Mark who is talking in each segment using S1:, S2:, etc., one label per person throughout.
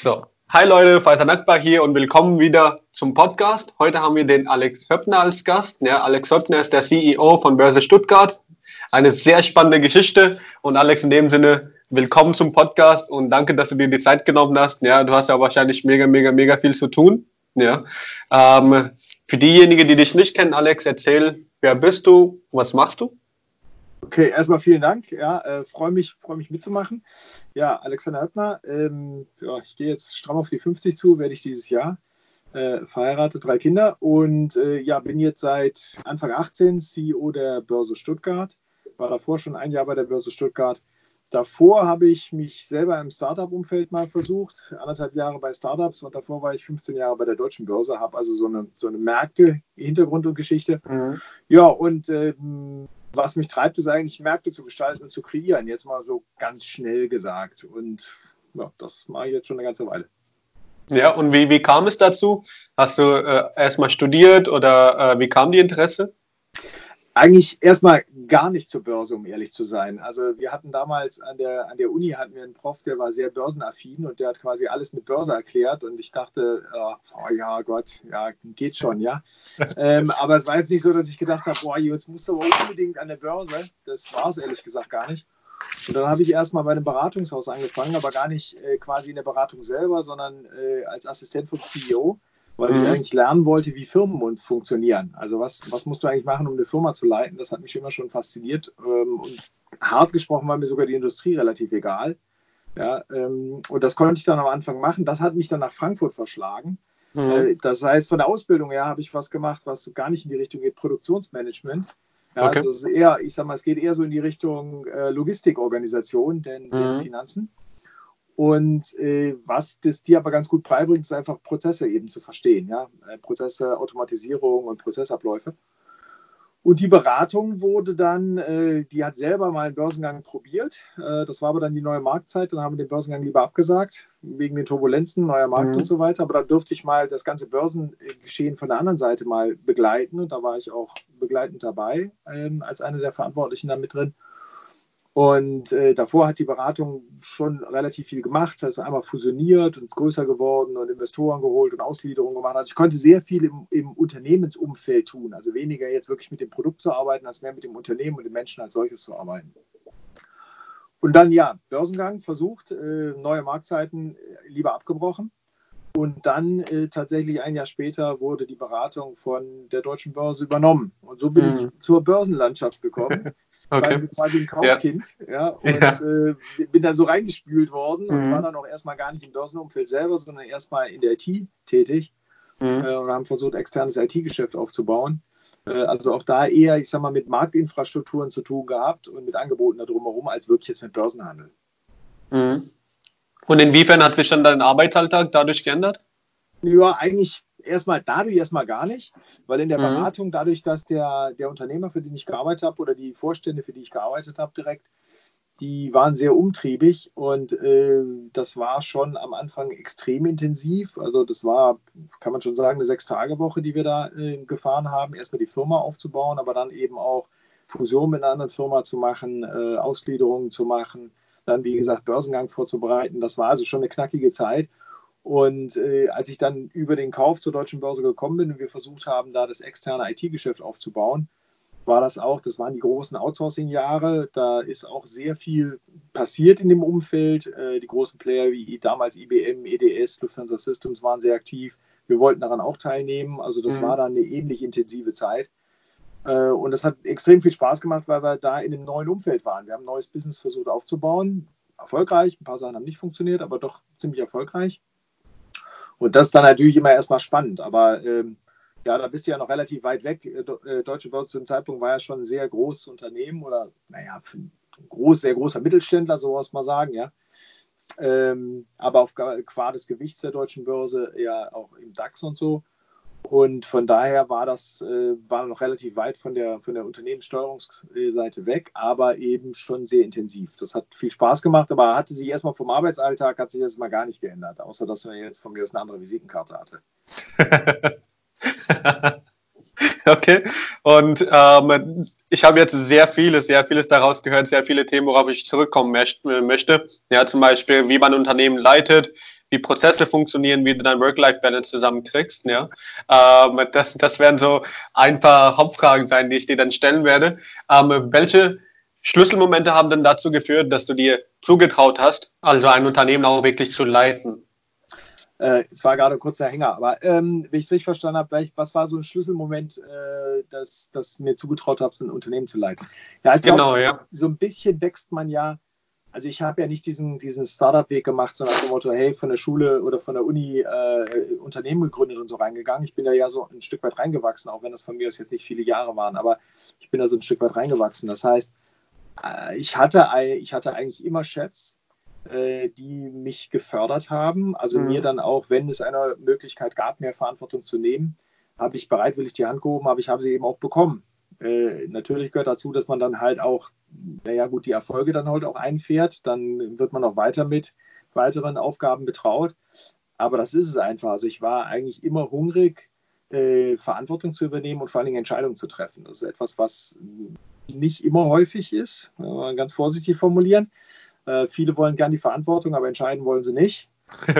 S1: So, hi Leute, Faisal Akbar hier und willkommen wieder zum Podcast. Heute haben wir den Alex Höppner als Gast. Ja, Alex Höppner ist der CEO von Börse Stuttgart. Eine sehr spannende Geschichte. Und Alex, in dem Sinne, willkommen zum Podcast und danke, dass du dir die Zeit genommen hast. Ja, du hast ja wahrscheinlich mega, mega, mega viel zu tun. Ja. Ähm, für diejenigen, die dich nicht kennen, Alex, erzähl, wer bist du, was machst du?
S2: Okay, erstmal vielen Dank. Ja, äh, freue mich, freue mich mitzumachen. Ja, Alexander Höppner, ähm, ja, ich gehe jetzt stramm auf die 50 zu, werde ich dieses Jahr. Äh, verheiratet, drei Kinder und äh, ja, bin jetzt seit Anfang 18 CEO der Börse Stuttgart. War davor schon ein Jahr bei der Börse Stuttgart. Davor habe ich mich selber im Startup-Umfeld mal versucht, anderthalb Jahre bei Startups und davor war ich 15 Jahre bei der Deutschen Börse, habe also so eine, so eine Märkte-Hintergrund und Geschichte. Mhm. Ja, und ähm, was mich treibt, ist eigentlich Märkte zu gestalten und zu kreieren. Jetzt mal so ganz schnell gesagt. Und ja, das mache ich jetzt schon eine ganze Weile.
S1: Ja, und wie, wie kam es dazu? Hast du äh, erstmal studiert oder äh, wie kam die Interesse?
S2: Eigentlich erstmal gar nicht zur Börse, um ehrlich zu sein. Also wir hatten damals an der, an der Uni hatten wir einen Prof, der war sehr börsenaffin und der hat quasi alles mit Börse erklärt und ich dachte, oh, oh ja Gott, ja, geht schon, ja. ähm, aber es war jetzt nicht so, dass ich gedacht habe, boah, jetzt musst du aber unbedingt an der Börse. Das war es ehrlich gesagt gar nicht. Und dann habe ich erstmal bei einem Beratungshaus angefangen, aber gar nicht äh, quasi in der Beratung selber, sondern äh, als Assistent vom CEO weil mhm. ich eigentlich lernen wollte, wie Firmen funktionieren. Also was, was musst du eigentlich machen, um eine Firma zu leiten? Das hat mich immer schon fasziniert. Ähm, und hart gesprochen war mir sogar die Industrie relativ egal. Ja, ähm, und das konnte ich dann am Anfang machen. Das hat mich dann nach Frankfurt verschlagen. Mhm. Äh, das heißt, von der Ausbildung her habe ich was gemacht, was gar nicht in die Richtung geht, Produktionsmanagement. Ja, okay. also es ist eher, ich sag mal, es geht eher so in die Richtung äh, Logistikorganisation, denn, mhm. denn Finanzen. Und äh, was das dir aber ganz gut beibringt, ist einfach Prozesse eben zu verstehen. Ja? Äh, Prozesse, Automatisierung und Prozessabläufe. Und die Beratung wurde dann, äh, die hat selber mal einen Börsengang probiert. Äh, das war aber dann die neue Marktzeit. Dann haben wir den Börsengang lieber abgesagt, wegen den Turbulenzen, neuer Markt mhm. und so weiter. Aber da durfte ich mal das ganze Börsengeschehen von der anderen Seite mal begleiten. Und da war ich auch begleitend dabei, ähm, als einer der Verantwortlichen da mit drin. Und äh, davor hat die Beratung schon relativ viel gemacht, ist einmal fusioniert und ist größer geworden und Investoren geholt und Ausgliederungen gemacht. Also ich konnte sehr viel im, im, Unternehmensumfeld tun. Also weniger jetzt wirklich mit dem Produkt zu arbeiten, als mehr mit dem Unternehmen und den Menschen als solches zu arbeiten. Und dann ja, Börsengang versucht, äh, neue Marktzeiten äh, lieber abgebrochen. Und dann äh, tatsächlich ein Jahr später wurde die Beratung von der Deutschen Börse übernommen. Und so bin mhm. ich zur Börsenlandschaft gekommen. okay. War quasi ein Kaufkind. Ja. ja und ja. Äh, bin da so reingespült worden mhm. und war dann auch erstmal gar nicht im Börsenumfeld selber, sondern erstmal in der IT tätig. Mhm. Äh, und haben versucht, externes IT-Geschäft aufzubauen. Äh, also auch da eher, ich sag mal, mit Marktinfrastrukturen zu tun gehabt und mit Angeboten da drumherum, als wirklich jetzt mit Börsenhandel.
S1: Mhm. Und inwiefern hat sich dann dein Arbeitsalltag dadurch geändert?
S2: Ja, eigentlich erstmal dadurch erstmal gar nicht, weil in der mhm. Beratung, dadurch, dass der, der Unternehmer, für den ich gearbeitet habe, oder die Vorstände, für die ich gearbeitet habe, direkt, die waren sehr umtriebig und äh, das war schon am Anfang extrem intensiv. Also das war, kann man schon sagen, eine Sechs-Tage-Woche, die wir da äh, gefahren haben. Erstmal die Firma aufzubauen, aber dann eben auch Fusion mit einer anderen Firma zu machen, äh, Ausgliederungen zu machen, dann, wie gesagt, Börsengang vorzubereiten. Das war also schon eine knackige Zeit. Und äh, als ich dann über den Kauf zur deutschen Börse gekommen bin und wir versucht haben, da das externe IT-Geschäft aufzubauen, war das auch, das waren die großen Outsourcing-Jahre. Da ist auch sehr viel passiert in dem Umfeld. Äh, die großen Player wie damals IBM, EDS, Lufthansa Systems waren sehr aktiv. Wir wollten daran auch teilnehmen. Also das mhm. war dann eine ähnlich intensive Zeit. Äh, und das hat extrem viel Spaß gemacht, weil wir da in einem neuen Umfeld waren. Wir haben ein neues Business versucht aufzubauen. Erfolgreich. Ein paar Sachen haben nicht funktioniert, aber doch ziemlich erfolgreich. Und das ist dann natürlich immer erstmal spannend. Aber ähm, ja, da bist du ja noch relativ weit weg. Äh, äh, Deutsche Börse zu dem Zeitpunkt war ja schon ein sehr großes Unternehmen oder, naja, ein groß, sehr großer Mittelständler, so was mal sagen, ja. Ähm, aber auf qua des Gewichts der deutschen Börse ja auch im DAX und so. Und von daher war das äh, war noch relativ weit von der, von der Unternehmenssteuerungsseite weg, aber eben schon sehr intensiv. Das hat viel Spaß gemacht, aber hatte sich erstmal vom Arbeitsalltag hat sich das mal gar nicht geändert, außer dass man jetzt von mir aus eine andere Visitenkarte hatte.
S1: okay. Und ähm, ich habe jetzt sehr vieles, sehr vieles daraus gehört, sehr viele Themen, worauf ich zurückkommen möchte. Ja, zum Beispiel, wie man Unternehmen leitet, wie Prozesse funktionieren, wie du dein Work-Life-Balance zusammenkriegst. Ja? Ähm, das, das werden so ein paar Hauptfragen sein, die ich dir dann stellen werde. Ähm, welche Schlüsselmomente haben denn dazu geführt, dass du dir zugetraut hast, also ein Unternehmen auch wirklich zu leiten?
S2: Äh, es war gerade ein kurzer Hänger, aber ähm, wenn ich es richtig verstanden habe, was war so ein Schlüsselmoment, äh, dass, dass mir zugetraut habe, so ein Unternehmen zu leiten? Ja, ich glaube, genau, ja. so ein bisschen wächst man ja. Also ich habe ja nicht diesen, diesen Startup-Weg gemacht, sondern dem Motto, hey, von der Schule oder von der Uni äh, Unternehmen gegründet und so reingegangen. Ich bin da ja so ein Stück weit reingewachsen, auch wenn das von mir aus jetzt nicht viele Jahre waren, aber ich bin da so ein Stück weit reingewachsen. Das heißt, äh, ich hatte, ich hatte eigentlich immer Chefs, äh, die mich gefördert haben. Also mhm. mir dann auch, wenn es eine Möglichkeit gab, mehr Verantwortung zu nehmen, habe ich bereitwillig die Hand gehoben, aber ich habe sie eben auch bekommen. Äh, natürlich gehört dazu, dass man dann halt auch, naja gut, die Erfolge dann halt auch einfährt. Dann wird man auch weiter mit weiteren Aufgaben betraut. Aber das ist es einfach. Also ich war eigentlich immer hungrig, äh, Verantwortung zu übernehmen und vor allen Dingen Entscheidungen zu treffen. Das ist etwas, was nicht immer häufig ist, ganz vorsichtig formulieren. Äh, viele wollen gern die Verantwortung, aber entscheiden wollen sie nicht.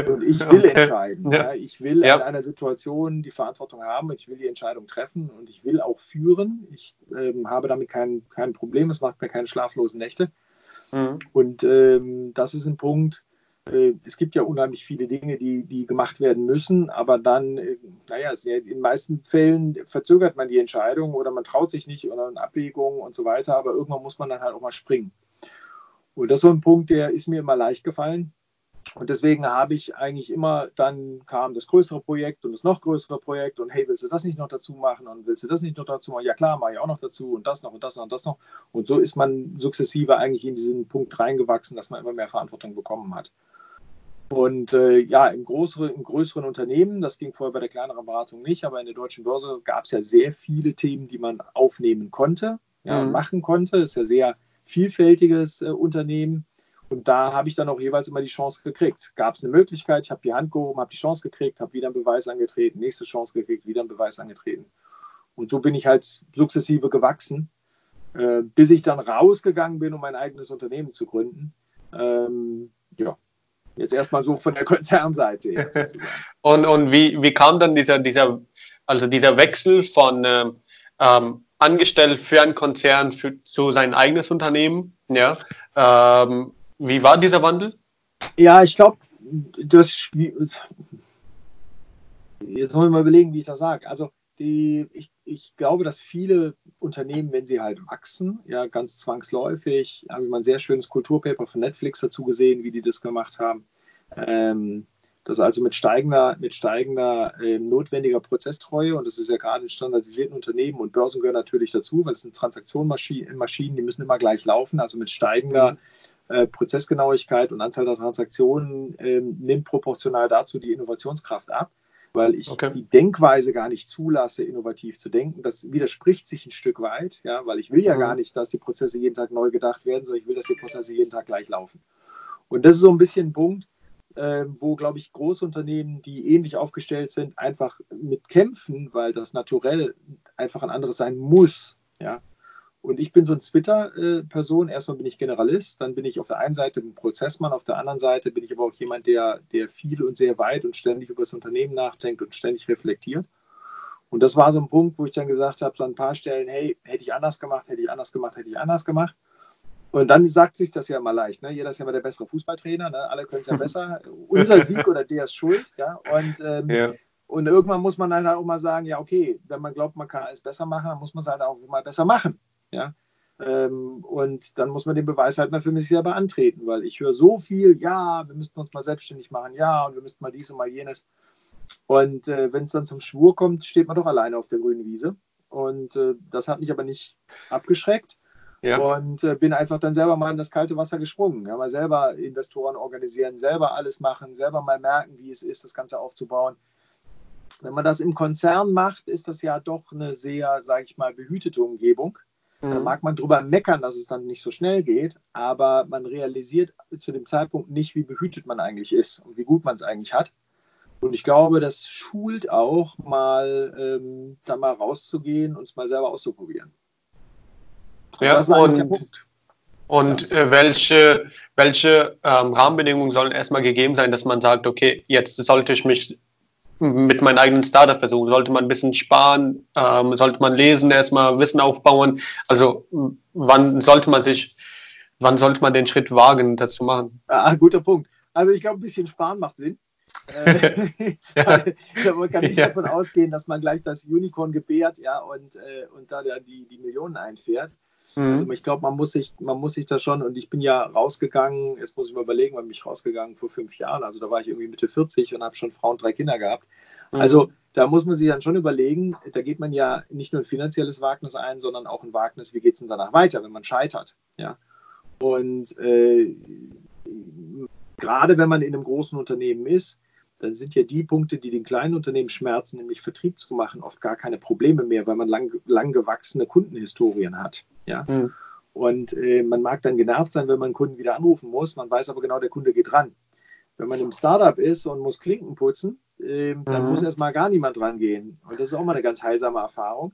S2: Und ich will entscheiden. Ja. Ja. Ich will ja. in einer Situation die Verantwortung haben, ich will die Entscheidung treffen und ich will auch führen. Ich ähm, habe damit kein, kein Problem, es macht mir keine schlaflosen Nächte. Mhm. Und ähm, das ist ein Punkt, äh, es gibt ja unheimlich viele Dinge, die, die gemacht werden müssen, aber dann, äh, naja, in den meisten Fällen verzögert man die Entscheidung oder man traut sich nicht oder eine Abwägung und so weiter, aber irgendwann muss man dann halt auch mal springen. Und das ist so ein Punkt, der ist mir immer leicht gefallen. Und deswegen habe ich eigentlich immer, dann kam das größere Projekt und das noch größere Projekt und hey, willst du das nicht noch dazu machen und willst du das nicht noch dazu machen? Ja klar, mache ich auch noch dazu und das noch und das noch und das noch. Und so ist man sukzessive eigentlich in diesen Punkt reingewachsen, dass man immer mehr Verantwortung bekommen hat. Und äh, ja, im größeren, im größeren Unternehmen, das ging vorher bei der kleineren Beratung nicht, aber in der deutschen Börse gab es ja sehr viele Themen, die man aufnehmen konnte, ja, mhm. machen konnte. Das ist ja sehr vielfältiges äh, Unternehmen. Und da habe ich dann auch jeweils immer die Chance gekriegt. Gab es eine Möglichkeit, ich habe die Hand gehoben, habe die Chance gekriegt, habe wieder einen Beweis angetreten, nächste Chance gekriegt, wieder einen Beweis angetreten. Und so bin ich halt sukzessive gewachsen, äh, bis ich dann rausgegangen bin, um mein eigenes Unternehmen zu gründen. Ähm, ja, jetzt erstmal so von der Konzernseite.
S1: und und wie, wie kam dann dieser, dieser, also dieser Wechsel von ähm, ähm angestellt für einen Konzern, für, zu sein eigenes Unternehmen. Ja. Ähm, wie war dieser Wandel?
S2: Ja, ich glaube, das. Jetzt wollen wir mal überlegen, wie ich das sage. Also, die, ich, ich glaube, dass viele Unternehmen, wenn sie halt wachsen, ja, ganz zwangsläufig, habe ich mal ein sehr schönes Kulturpaper von Netflix dazu gesehen, wie die das gemacht haben. Ähm, dass also mit steigender, mit steigender äh, notwendiger Prozesstreue, und das ist ja gerade in standardisierten Unternehmen und Börsen gehören natürlich dazu, weil es sind Transaktionsmaschinen, die müssen immer gleich laufen, also mit steigender mhm. Äh, Prozessgenauigkeit und Anzahl der Transaktionen äh, nimmt proportional dazu die Innovationskraft ab weil ich okay. die Denkweise gar nicht zulasse, innovativ zu denken. Das widerspricht sich ein Stück weit, ja, weil ich will ja mhm. gar nicht, dass die Prozesse jeden Tag neu gedacht werden, sondern ich will, dass die Prozesse jeden Tag gleich laufen. Und das ist so ein bisschen ein Punkt, äh, wo, glaube ich, Großunternehmen, die ähnlich aufgestellt sind, einfach mit kämpfen, weil das naturell einfach ein anderes sein muss. Ja? Und ich bin so ein Twitter-Person. Erstmal bin ich Generalist, dann bin ich auf der einen Seite ein Prozessmann, auf der anderen Seite bin ich aber auch jemand, der, der viel und sehr weit und ständig über das Unternehmen nachdenkt und ständig reflektiert. Und das war so ein Punkt, wo ich dann gesagt habe, so an ein paar Stellen, hey, hätte ich anders gemacht, hätte ich anders gemacht, hätte ich anders gemacht. Und dann sagt sich das ja immer leicht. Ne? Jeder ist ja immer der bessere Fußballtrainer. Ne? Alle können es ja besser. Unser Sieg oder der ist schuld. Ja? Und, ähm, ja. und irgendwann muss man dann halt auch mal sagen: Ja, okay, wenn man glaubt, man kann alles besser machen, dann muss man es halt auch mal besser machen. Ja? Ähm, und dann muss man den Beweis halt mal für mich selber antreten, weil ich höre so viel: Ja, wir müssten uns mal selbstständig machen. Ja, und wir müssten mal dies und mal jenes. Und äh, wenn es dann zum Schwur kommt, steht man doch alleine auf der grünen Wiese. Und äh, das hat mich aber nicht abgeschreckt. Ja. Und äh, bin einfach dann selber mal in das kalte Wasser gesprungen. Ja, mal selber Investoren organisieren, selber alles machen, selber mal merken, wie es ist, das Ganze aufzubauen. Wenn man das im Konzern macht, ist das ja doch eine sehr, sage ich mal, behütete Umgebung. Mhm. Da mag man drüber meckern, dass es dann nicht so schnell geht, aber man realisiert zu dem Zeitpunkt nicht, wie behütet man eigentlich ist und wie gut man es eigentlich hat. Und ich glaube, das schult auch mal, ähm, da mal rauszugehen und es mal selber auszuprobieren.
S1: Ja, das war und, der Punkt. Und äh, welche, welche ähm, Rahmenbedingungen sollen erstmal gegeben sein, dass man sagt, okay, jetzt sollte ich mich mit meinem eigenen Startup versuchen? Sollte man ein bisschen sparen? Ähm, sollte man lesen, erstmal Wissen aufbauen? Also wann sollte man sich, wann sollte man den Schritt wagen, das zu machen?
S2: Ah, guter Punkt. Also ich glaube, ein bisschen sparen macht Sinn. Äh, ja. man kann nicht ja. davon ausgehen, dass man gleich das Unicorn gebärt ja, und, äh, und da die, die Millionen einfährt. Mhm. Also ich glaube, man muss sich, man muss sich da schon, und ich bin ja rausgegangen, jetzt muss ich mal überlegen, wann bin ich rausgegangen vor fünf Jahren, also da war ich irgendwie Mitte 40 und habe schon Frauen und drei Kinder gehabt. Mhm. Also da muss man sich dann schon überlegen, da geht man ja nicht nur ein finanzielles Wagnis ein, sondern auch ein Wagnis, wie geht es denn danach weiter, wenn man scheitert. Ja? Und äh, gerade wenn man in einem großen Unternehmen ist, dann sind ja die Punkte, die den kleinen Unternehmen schmerzen, nämlich Vertrieb zu machen, oft gar keine Probleme mehr, weil man lang, lang gewachsene Kundenhistorien hat. Ja? Mhm. Und äh, man mag dann genervt sein, wenn man einen Kunden wieder anrufen muss. Man weiß aber genau, der Kunde geht ran. Wenn man im Startup ist und muss Klinken putzen, äh, dann mhm. muss erstmal gar niemand rangehen. Und das ist auch mal eine ganz heilsame Erfahrung.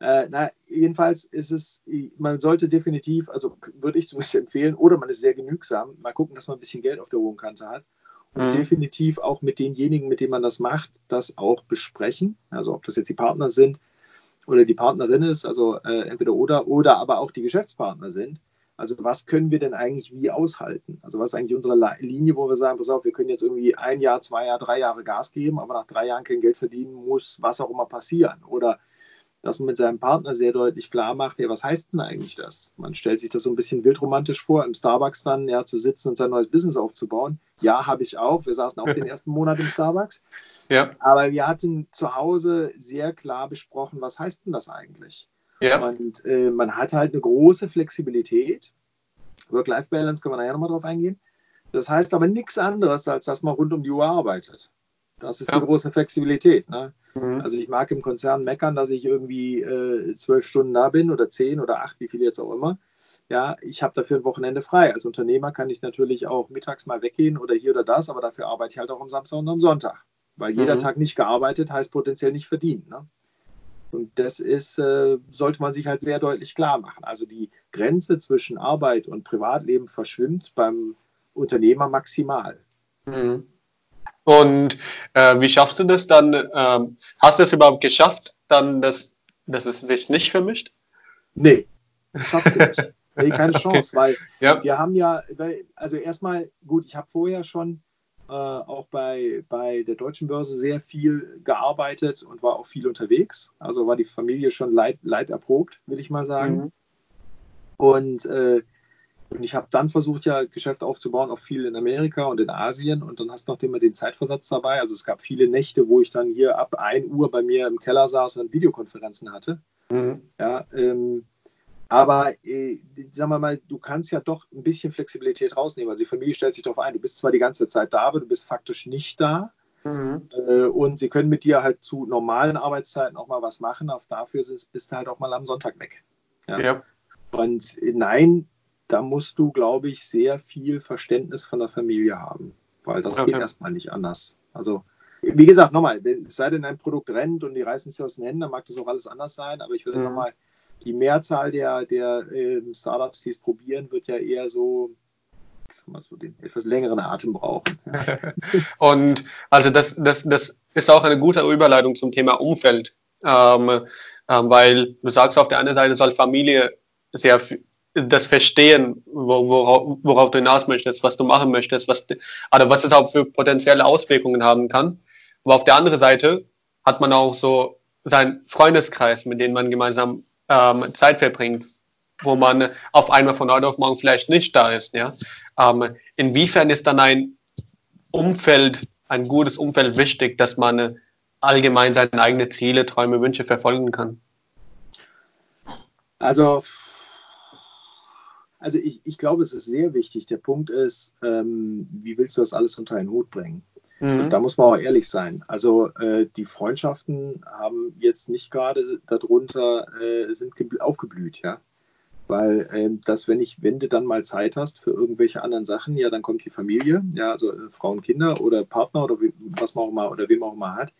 S2: Äh, na, jedenfalls ist es, man sollte definitiv, also würde ich zumindest empfehlen, oder man ist sehr genügsam, mal gucken, dass man ein bisschen Geld auf der hohen Kante hat und mhm. definitiv auch mit denjenigen, mit denen man das macht, das auch besprechen. Also ob das jetzt die Partner sind oder die Partnerin ist, also äh, entweder oder, oder aber auch die Geschäftspartner sind. Also was können wir denn eigentlich wie aushalten? Also was ist eigentlich unsere Linie, wo wir sagen, pass auf, wir können jetzt irgendwie ein Jahr, zwei Jahre, drei Jahre Gas geben, aber nach drei Jahren kein Geld verdienen muss, was auch immer passieren. Oder dass man mit seinem Partner sehr deutlich klar macht, ja, was heißt denn eigentlich das? Man stellt sich das so ein bisschen wildromantisch vor, im Starbucks dann ja zu sitzen und sein neues Business aufzubauen. Ja, habe ich auch. Wir saßen auch den ersten Monat im Starbucks. Ja. Aber wir hatten zu Hause sehr klar besprochen, was heißt denn das eigentlich? Ja. Und äh, man hat halt eine große Flexibilität. Work-Life-Balance können wir nachher nochmal drauf eingehen. Das heißt aber nichts anderes, als dass man rund um die Uhr arbeitet. Das ist ja. die große Flexibilität. Ne? Mhm. Also ich mag im Konzern meckern, dass ich irgendwie äh, zwölf Stunden da bin oder zehn oder acht, wie viel jetzt auch immer. Ja, ich habe dafür ein Wochenende frei. Als Unternehmer kann ich natürlich auch mittags mal weggehen oder hier oder das, aber dafür arbeite ich halt auch am Samstag und am Sonntag. Weil jeder mhm. Tag nicht gearbeitet heißt potenziell nicht verdient. Ne? Und das ist, äh, sollte man sich halt sehr deutlich klar machen. Also die Grenze zwischen Arbeit und Privatleben verschwimmt beim Unternehmer maximal.
S1: Mhm. Und äh, wie schaffst du das dann? Ähm, hast du es überhaupt geschafft, dann, dass, dass es sich nicht vermischt?
S2: Nee, schaffst du nicht. Nee, keine Chance, okay. weil ja. wir haben ja, also erstmal, gut, ich habe vorher schon äh, auch bei, bei der deutschen Börse sehr viel gearbeitet und war auch viel unterwegs. Also war die Familie schon leid, leid erprobt, will ich mal sagen. Mhm. Und äh, und ich habe dann versucht, ja, Geschäfte aufzubauen, auch viel in Amerika und in Asien. Und dann hast du noch immer den Zeitversatz dabei. Also es gab viele Nächte, wo ich dann hier ab 1 Uhr bei mir im Keller saß und Videokonferenzen hatte. Mhm. Ja, ähm, aber äh, sagen wir mal, du kannst ja doch ein bisschen Flexibilität rausnehmen. Also die Familie stellt sich darauf ein, du bist zwar die ganze Zeit da, aber du bist faktisch nicht da. Mhm. Äh, und sie können mit dir halt zu normalen Arbeitszeiten auch mal was machen. Auf dafür bist du halt auch mal am Sonntag weg. Ja. ja. Und äh, nein, da musst du, glaube ich, sehr viel Verständnis von der Familie haben, weil das okay. geht erstmal nicht anders. Also, wie gesagt, nochmal, es sei denn, ein Produkt rennt und die reißen es aus den Händen, dann mag das auch alles anders sein, aber ich würde mhm. nochmal, die Mehrzahl der, der äh, Startups, die es probieren, wird ja eher so so den etwas längeren Atem brauchen.
S1: und also das, das, das ist auch eine gute Überleitung zum Thema Umfeld, ähm, ähm, weil du sagst, auf der einen Seite soll Familie sehr das Verstehen, worauf, worauf du hinaus möchtest, was du machen möchtest, was, also was es auch für potenzielle Auswirkungen haben kann. Aber auf der anderen Seite hat man auch so seinen Freundeskreis, mit dem man gemeinsam ähm, Zeit verbringt, wo man auf einmal von heute auf morgen vielleicht nicht da ist. Ja? Ähm, inwiefern ist dann ein Umfeld, ein gutes Umfeld wichtig, dass man allgemein seine eigenen Ziele, Träume, Wünsche verfolgen kann?
S2: Also also ich, ich glaube, es ist sehr wichtig. Der Punkt ist, ähm, wie willst du das alles unter einen Hut bringen? Mhm. Da muss man auch ehrlich sein. Also äh, die Freundschaften haben jetzt nicht gerade darunter, äh, sind aufgeblüht, ja. Weil äh, das, wenn ich, wenn du dann mal Zeit hast für irgendwelche anderen Sachen, ja, dann kommt die Familie, ja, also äh, Frauen, Kinder oder Partner oder wie, was man auch immer oder wem auch immer hat.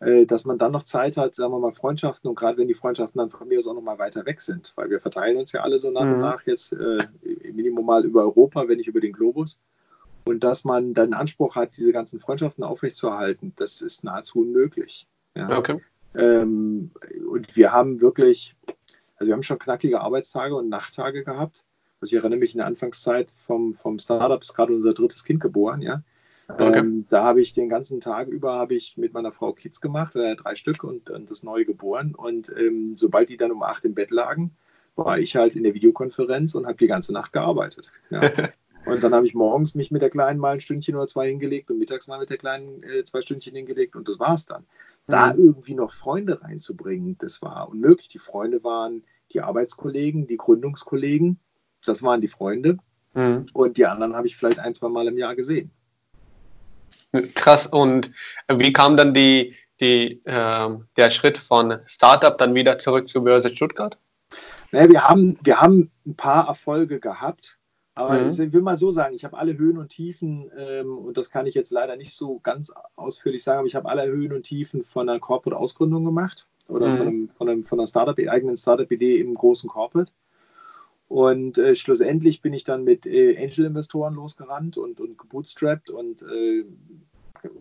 S2: Äh, dass man dann noch Zeit hat, sagen wir mal, Freundschaften und gerade wenn die Freundschaften dann von mir aus auch noch mal weiter weg sind, weil wir verteilen uns ja alle so nach mhm. und nach jetzt äh, Minimum mal über Europa, wenn nicht über den Globus. Und dass man dann Anspruch hat, diese ganzen Freundschaften aufrechtzuerhalten, das ist nahezu unmöglich. Ja. Okay. Ähm, und wir haben wirklich, also wir haben schon knackige Arbeitstage und Nachttage gehabt. Also ich erinnere mich in der Anfangszeit vom, vom Startup ist gerade unser drittes Kind geboren, ja. Okay. Ähm, da habe ich den ganzen Tag über habe ich mit meiner Frau Kids gemacht, äh, drei Stück und, und, das neue geboren. Und ähm, sobald die dann um acht im Bett lagen, war ich halt in der Videokonferenz und habe die ganze Nacht gearbeitet. Ja. und dann habe ich morgens mich mit der Kleinen mal ein Stündchen oder zwei hingelegt und mittags mal mit der Kleinen äh, zwei Stündchen hingelegt und das war es dann. Da mhm. irgendwie noch Freunde reinzubringen, das war unmöglich. Die Freunde waren die Arbeitskollegen, die Gründungskollegen, das waren die Freunde. Mhm. Und die anderen habe ich vielleicht ein, zwei Mal im Jahr gesehen.
S1: Krass. Und wie kam dann die, die, äh, der Schritt von Startup dann wieder zurück zur Börse Stuttgart?
S2: Naja, wir, haben, wir haben ein paar Erfolge gehabt. Aber mhm. ich will mal so sagen, ich habe alle Höhen und Tiefen, ähm, und das kann ich jetzt leider nicht so ganz ausführlich sagen, aber ich habe alle Höhen und Tiefen von einer Corporate-Ausgründung gemacht oder mhm. von, einem, von, einem, von einer Startup, eigenen Startup-Idee im großen Corporate. Und äh, schlussendlich bin ich dann mit äh, Angel-Investoren losgerannt und, und gebootstrapped und äh,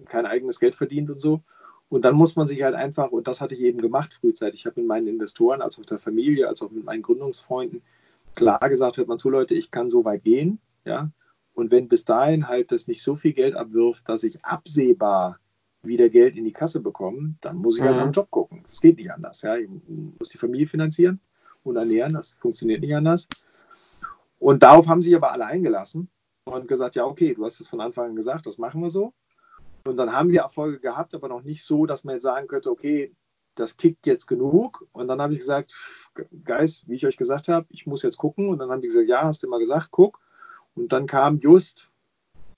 S2: kein eigenes Geld verdient und so. Und dann muss man sich halt einfach, und das hatte ich eben gemacht frühzeitig, ich habe mit meinen Investoren, als auch der Familie, als auch mit meinen Gründungsfreunden klar gesagt, hört man zu, Leute, ich kann so weit gehen, ja. Und wenn bis dahin halt das nicht so viel Geld abwirft, dass ich absehbar wieder Geld in die Kasse bekomme, dann muss ich halt mhm. halt nach Job gucken. Das geht nicht anders. Ja. Ich muss die Familie finanzieren und ernähren, das funktioniert nicht anders. Und darauf haben sich aber alle eingelassen und gesagt, ja, okay, du hast es von Anfang an gesagt, das machen wir so. Und dann haben wir Erfolge gehabt, aber noch nicht so, dass man jetzt sagen könnte, okay, das kickt jetzt genug. Und dann habe ich gesagt, Guys, wie ich euch gesagt habe, ich muss jetzt gucken. Und dann haben die gesagt, ja, hast du mal gesagt, guck. Und dann kam just,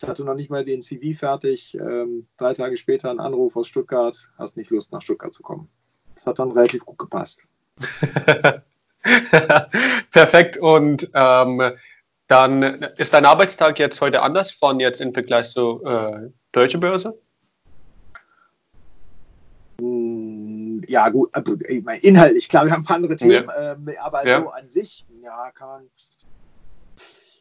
S2: ich hatte noch nicht mal den CV fertig, ähm, drei Tage später ein Anruf aus Stuttgart, hast nicht Lust nach Stuttgart zu kommen. Das hat dann relativ gut gepasst.
S1: Perfekt. Und ähm, dann ist dein Arbeitstag jetzt heute anders von jetzt im Vergleich zu äh, Deutsche Börse?
S2: Hm, ja, gut, also, inhaltlich, klar, wir haben ein paar andere Themen, ja. ähm, aber ja. so an sich, ja, kann.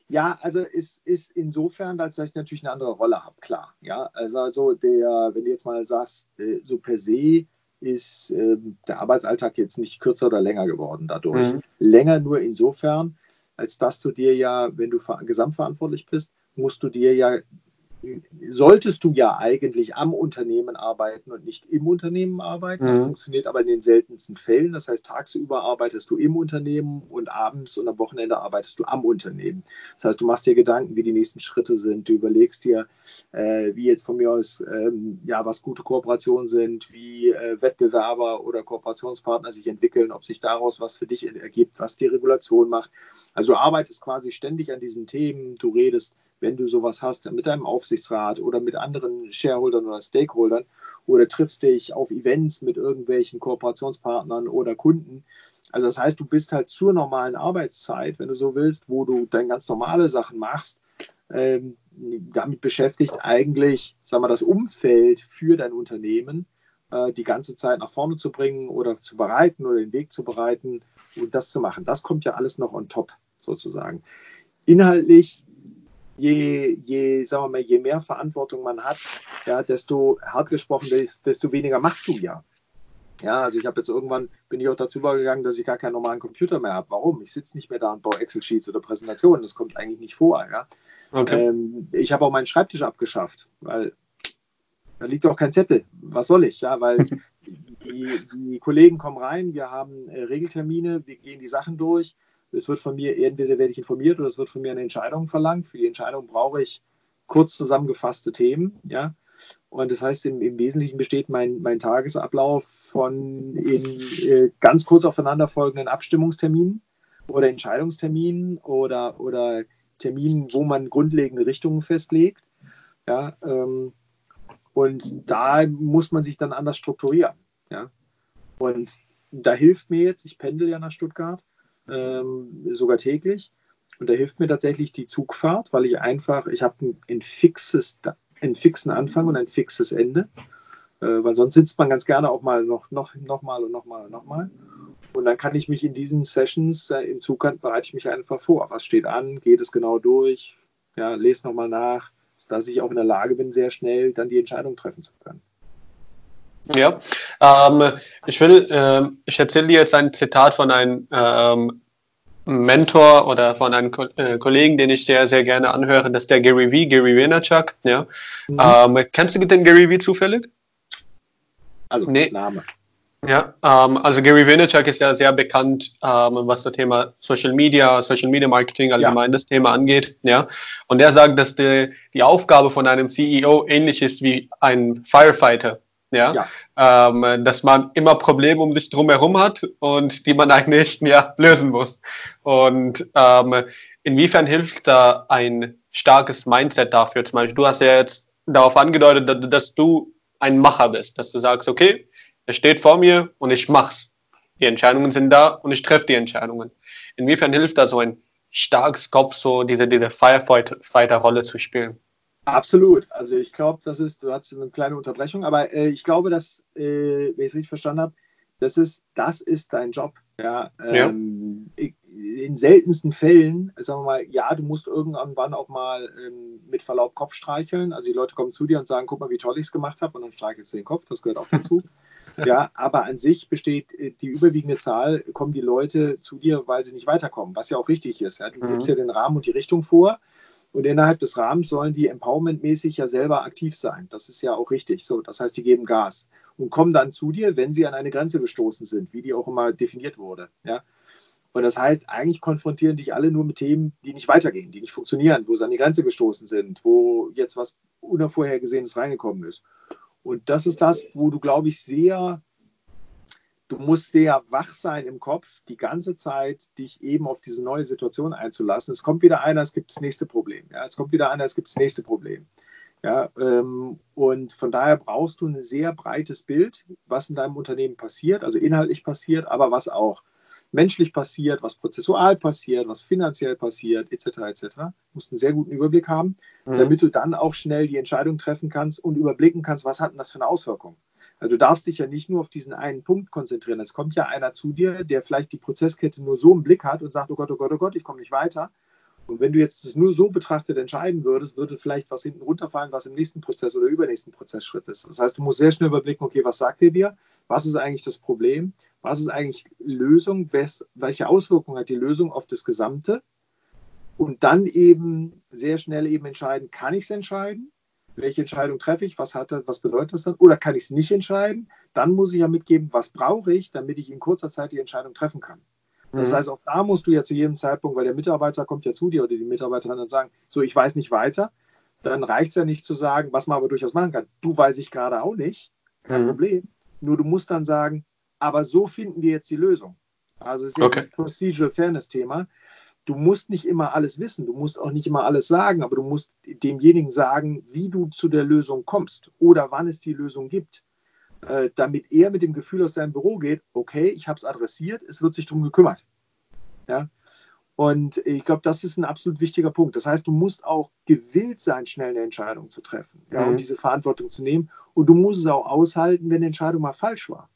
S2: Ja, also es ist insofern, als ich natürlich eine andere Rolle habe, klar. Ja, also, also der, wenn du jetzt mal sagst, äh, so per se ist äh, der Arbeitsalltag jetzt nicht kürzer oder länger geworden dadurch. Mhm. Länger nur insofern, als dass du dir ja, wenn du gesamtverantwortlich bist, musst du dir ja solltest du ja eigentlich am Unternehmen arbeiten und nicht im Unternehmen arbeiten. Mhm. Das funktioniert aber in den seltensten Fällen. Das heißt, tagsüber arbeitest du im Unternehmen und abends und am Wochenende arbeitest du am Unternehmen. Das heißt, du machst dir Gedanken, wie die nächsten Schritte sind. Du überlegst dir, äh, wie jetzt von mir aus, ähm, ja, was gute Kooperationen sind, wie äh, Wettbewerber oder Kooperationspartner sich entwickeln, ob sich daraus was für dich ergibt, was die Regulation macht. Also du arbeitest quasi ständig an diesen Themen. Du redest wenn du sowas hast, mit deinem Aufsichtsrat oder mit anderen Shareholdern oder Stakeholdern oder triffst dich auf Events mit irgendwelchen Kooperationspartnern oder Kunden. Also das heißt, du bist halt zur normalen Arbeitszeit, wenn du so willst, wo du dann ganz normale Sachen machst, ähm, damit beschäftigt eigentlich, sagen wir, das Umfeld für dein Unternehmen äh, die ganze Zeit nach vorne zu bringen oder zu bereiten oder den Weg zu bereiten und das zu machen. Das kommt ja alles noch on top sozusagen. Inhaltlich je, je, sagen wir mal, je mehr Verantwortung man hat, ja, desto hart gesprochen, desto weniger machst du ja. Ja, also ich habe jetzt irgendwann, bin ich auch dazu übergegangen, dass ich gar keinen normalen Computer mehr habe. Warum? Ich sitze nicht mehr da und baue Excel-Sheets oder Präsentationen. Das kommt eigentlich nicht vor. Ja? Okay. Ähm, ich habe auch meinen Schreibtisch abgeschafft, weil da liegt auch kein Zettel. Was soll ich? Ja, weil die, die Kollegen kommen rein, wir haben äh, Regeltermine, wir gehen die Sachen durch es wird von mir, entweder werde ich informiert oder es wird von mir eine Entscheidung verlangt. Für die Entscheidung brauche ich kurz zusammengefasste Themen, ja. Und das heißt, im, im Wesentlichen besteht mein, mein Tagesablauf von in äh, ganz kurz aufeinanderfolgenden Abstimmungsterminen oder Entscheidungsterminen oder, oder Terminen, wo man grundlegende Richtungen festlegt. Ja, ähm, und da muss man sich dann anders strukturieren. Ja. Und da hilft mir jetzt, ich pendel ja nach Stuttgart, ähm, sogar täglich. Und da hilft mir tatsächlich die Zugfahrt, weil ich einfach, ich habe ein, ein, fixes, einen fixen Anfang und ein fixes Ende. Äh, weil sonst sitzt man ganz gerne auch mal noch, noch, noch mal und noch mal und noch mal. Und dann kann ich mich in diesen Sessions äh, im Zugang bereite ich mich einfach vor. Was steht an? Geht es genau durch? Ja, lese nochmal nach, dass ich auch in der Lage bin, sehr schnell dann die Entscheidung treffen zu können.
S1: Ja, ähm, ich will, äh, ich erzähle dir jetzt ein Zitat von einem ähm, Mentor oder von einem Ko äh, Kollegen, den ich sehr, sehr gerne anhöre. Das ist der Gary V, Gary Vaynerchuk. Ja. Mhm. Ähm, kennst du den Gary V zufällig?
S2: Also, nee. Name.
S1: Ja, ähm, also Gary Vaynerchuk ist ja sehr bekannt, ähm, was das Thema Social Media, Social Media Marketing allgemein ja. das Thema angeht. Ja, und er sagt, dass die, die Aufgabe von einem CEO ähnlich ist wie ein Firefighter. Ja, ja. Ähm, dass man immer Probleme um sich drumherum hat und die man eigentlich ja, lösen muss. Und ähm, inwiefern hilft da ein starkes Mindset dafür? Zum Beispiel, du hast ja jetzt darauf angedeutet, dass, du ein Macher bist, dass du sagst, okay, es steht vor mir und ich mach's. Die Entscheidungen sind da und ich treffe die Entscheidungen. Inwiefern hilft da so ein starkes Kopf, so diese, diese Firefighter-Rolle zu spielen?
S2: Absolut. Also ich glaube, das ist, du hast eine kleine Unterbrechung, aber äh, ich glaube, dass, äh, wenn ich es richtig verstanden habe, das ist, das ist dein Job. Ja, ähm, ja. In seltensten Fällen, sagen wir mal, ja, du musst irgendwann auch mal ähm, mit Verlaub Kopf streicheln. Also die Leute kommen zu dir und sagen, guck mal, wie toll ich es gemacht habe und dann streichelst du den Kopf, das gehört auch dazu. ja, aber an sich besteht äh, die überwiegende Zahl, kommen die Leute zu dir, weil sie nicht weiterkommen, was ja auch richtig ist. Ja? Du mhm. gibst ja den Rahmen und die Richtung vor. Und innerhalb des Rahmens sollen die empowermentmäßig ja selber aktiv sein. Das ist ja auch richtig. So, das heißt, die geben Gas und kommen dann zu dir, wenn sie an eine Grenze gestoßen sind, wie die auch immer definiert wurde. Ja? Und das heißt, eigentlich konfrontieren dich alle nur mit Themen, die nicht weitergehen, die nicht funktionieren, wo sie an die Grenze gestoßen sind, wo jetzt was Unvorhergesehenes reingekommen ist. Und das ist das, wo du, glaube ich, sehr, du musst sehr wach sein im Kopf, die ganze Zeit dich eben auf diese neue Situation einzulassen. Es kommt wieder einer, es gibt das nächste Problem. Ja, es kommt wieder einer, es gibt das nächste Problem. Ja, ähm, und von daher brauchst du ein sehr breites Bild, was in deinem Unternehmen passiert, also inhaltlich passiert, aber was auch menschlich passiert, was prozessual passiert, was finanziell passiert, etc. etc. Du musst einen sehr guten Überblick haben, mhm. damit du dann auch schnell die Entscheidung treffen kannst und überblicken kannst, was hat denn das für eine Auswirkung. Also du darfst dich ja nicht nur auf diesen einen Punkt konzentrieren. Es kommt ja einer zu dir, der vielleicht die Prozesskette nur so im Blick hat und sagt, oh Gott, oh Gott, oh Gott, ich komme nicht weiter. Und wenn du jetzt das nur so betrachtet entscheiden würdest, würde vielleicht was hinten runterfallen, was im nächsten Prozess oder übernächsten Prozessschritt ist. Das heißt, du musst sehr schnell überblicken, okay, was sagt ihr dir? Was ist eigentlich das Problem? Was ist eigentlich Lösung? Welche Auswirkungen hat die Lösung auf das Gesamte? Und dann eben sehr schnell eben entscheiden, kann ich es entscheiden? Welche Entscheidung treffe ich? Was, hat das, was bedeutet das dann? Oder kann ich es nicht entscheiden? Dann muss ich ja mitgeben, was brauche ich, damit ich in kurzer Zeit die Entscheidung treffen kann. Das mhm. heißt, auch da musst du ja zu jedem Zeitpunkt, weil der Mitarbeiter kommt ja zu dir oder die Mitarbeiterin und sagen, so, ich weiß nicht weiter. Dann reicht es ja nicht zu sagen, was man aber durchaus machen kann. Du weiß ich gerade auch nicht, kein mhm. Problem. Nur du musst dann sagen, aber so finden wir jetzt die Lösung. Also es ist ja okay. das Procedural Fairness-Thema. Du musst nicht immer alles wissen, du musst auch nicht immer alles sagen, aber du musst demjenigen sagen, wie du zu der Lösung kommst oder wann es die Lösung gibt, äh, damit er mit dem Gefühl aus seinem Büro geht, okay, ich habe es adressiert, es wird sich darum gekümmert. Ja? Und ich glaube, das ist ein absolut wichtiger Punkt. Das heißt, du musst auch gewillt sein, schnell eine Entscheidung zu treffen ja, mhm. und diese Verantwortung zu nehmen. Und du musst es auch aushalten, wenn die Entscheidung mal falsch war.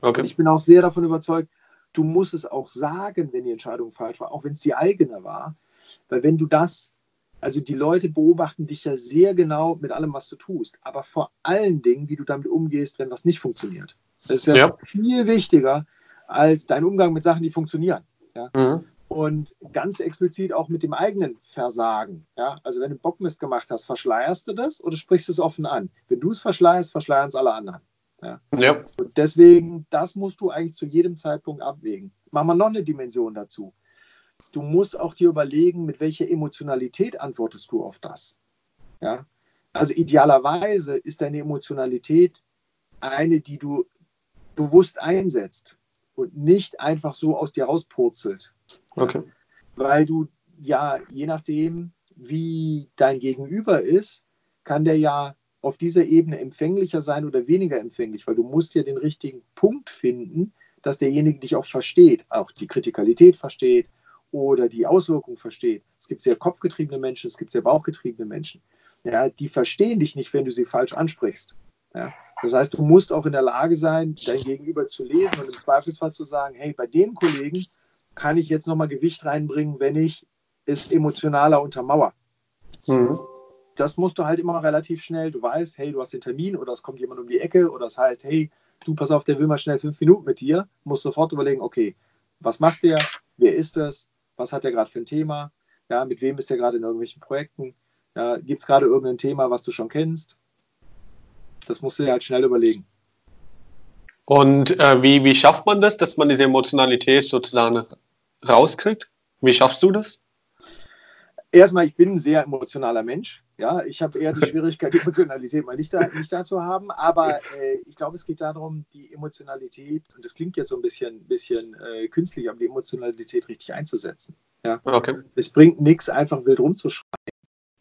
S2: Okay. Und ich bin auch sehr davon überzeugt, du musst es auch sagen, wenn die Entscheidung falsch war, auch wenn es die eigene war. Weil wenn du das, also die Leute beobachten dich ja sehr genau mit allem, was du tust, aber vor allen Dingen, wie du damit umgehst, wenn was nicht funktioniert. Das ist ja, ja. viel wichtiger als dein Umgang mit Sachen, die funktionieren. Ja? Mhm. Und ganz explizit auch mit dem eigenen Versagen. Ja? Also wenn du Bockmist gemacht hast, verschleierst du das oder sprichst du es offen an? Wenn du es verschleierst, verschleiern es alle anderen. Ja. ja. Und deswegen, das musst du eigentlich zu jedem Zeitpunkt abwägen. Machen wir noch eine Dimension dazu. Du musst auch dir überlegen, mit welcher Emotionalität antwortest du auf das. Ja. Also idealerweise ist deine Emotionalität eine, die du bewusst einsetzt und nicht einfach so aus dir rauspurzelt.
S1: Okay.
S2: Weil du ja, je nachdem, wie dein Gegenüber ist, kann der ja auf dieser Ebene empfänglicher sein oder weniger empfänglich, weil du musst ja den richtigen Punkt finden, dass derjenige dich auch versteht, auch die Kritikalität versteht oder die Auswirkung versteht. Es gibt sehr kopfgetriebene Menschen, es gibt sehr bauchgetriebene Menschen. Ja, die verstehen dich nicht, wenn du sie falsch ansprichst. Ja. Das heißt, du musst auch in der Lage sein, dein Gegenüber zu lesen und im Zweifelsfall zu sagen, hey, bei den Kollegen kann ich jetzt nochmal Gewicht reinbringen, wenn ich es emotionaler untermauer. Mhm. Das musst du halt immer relativ schnell, du weißt, hey, du hast den Termin oder es kommt jemand um die Ecke oder es heißt, hey, du pass auf, der will mal schnell fünf Minuten mit dir, musst sofort überlegen, okay, was macht der, wer ist das, was hat der gerade für ein Thema, ja, mit wem ist der gerade in irgendwelchen Projekten, ja, gibt es gerade irgendein Thema, was du schon kennst, das musst du dir halt schnell überlegen.
S1: Und äh, wie, wie schafft man das, dass man diese Emotionalität sozusagen rauskriegt? Wie schaffst du das?
S2: Erstmal, ich bin ein sehr emotionaler Mensch. Ja, ich habe eher die Schwierigkeit, die Emotionalität mal nicht da, nicht da zu haben. Aber äh, ich glaube, es geht darum, die Emotionalität, und das klingt jetzt so ein bisschen, bisschen äh, künstlich, aber die Emotionalität richtig einzusetzen. Ja? Okay. Es bringt nichts, einfach wild rumzuschreien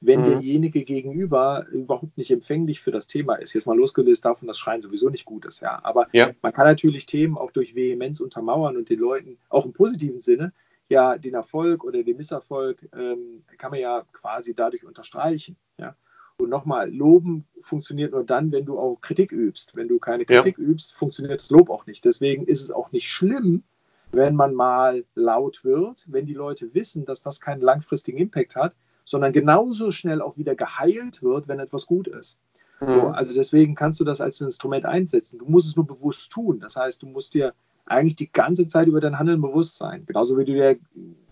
S2: wenn mhm. derjenige gegenüber überhaupt nicht empfänglich für das Thema ist. Jetzt mal losgelöst davon, dass Schreien sowieso nicht gut ist, ja. Aber ja. man kann natürlich Themen auch durch Vehemenz untermauern und den Leuten auch im positiven Sinne ja den Erfolg oder den Misserfolg ähm, kann man ja quasi dadurch unterstreichen, ja. Und nochmal, Loben funktioniert nur dann, wenn du auch Kritik übst. Wenn du keine Kritik ja. übst, funktioniert das Lob auch nicht. Deswegen ist es auch nicht schlimm, wenn man mal laut wird, wenn die Leute wissen, dass das keinen langfristigen Impact hat, sondern genauso schnell auch wieder geheilt wird, wenn etwas gut ist. Mhm. So, also deswegen kannst du das als Instrument einsetzen. Du musst es nur bewusst tun. Das heißt, du musst dir eigentlich die ganze Zeit über dein Handeln bewusst sein. Genauso wie du dir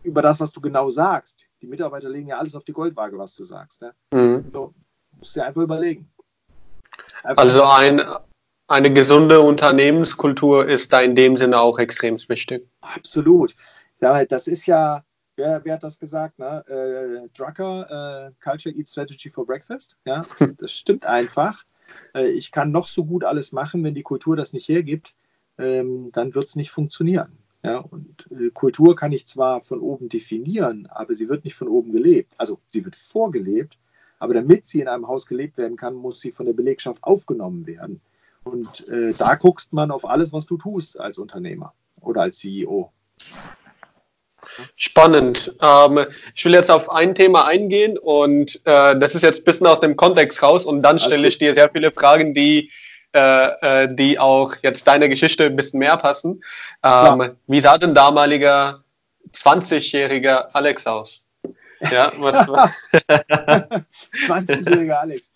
S2: über das, was du genau sagst. Die Mitarbeiter legen ja alles auf die Goldwaage, was du sagst. Ne? Mhm. So, musst dir einfach überlegen.
S1: Einfach also ein, eine gesunde Unternehmenskultur ist da in dem Sinne auch extrem wichtig.
S2: Absolut. Das ist ja, wer, wer hat das gesagt? Ne? Äh, Drucker, äh, Culture Eat Strategy for Breakfast. Ja, das stimmt einfach. Äh, ich kann noch so gut alles machen, wenn die Kultur das nicht hergibt, ähm, dann wird es nicht funktionieren. Ja, und äh, Kultur kann ich zwar von oben definieren, aber sie wird nicht von oben gelebt. Also sie wird vorgelebt, aber damit sie in einem Haus gelebt werden kann, muss sie von der Belegschaft aufgenommen werden. Und äh, da guckst man auf alles, was du tust als Unternehmer oder als CEO.
S1: Spannend. Ähm, ich will jetzt auf ein Thema eingehen und äh, das ist jetzt ein bisschen aus dem Kontext raus und dann stelle ich dir sehr viele Fragen, die, äh, äh die auch jetzt deiner Geschichte ein bisschen mehr passen. Ähm, wie sah denn damaliger 20-jähriger Alex aus?
S2: Ja, was 20-jähriger Alex.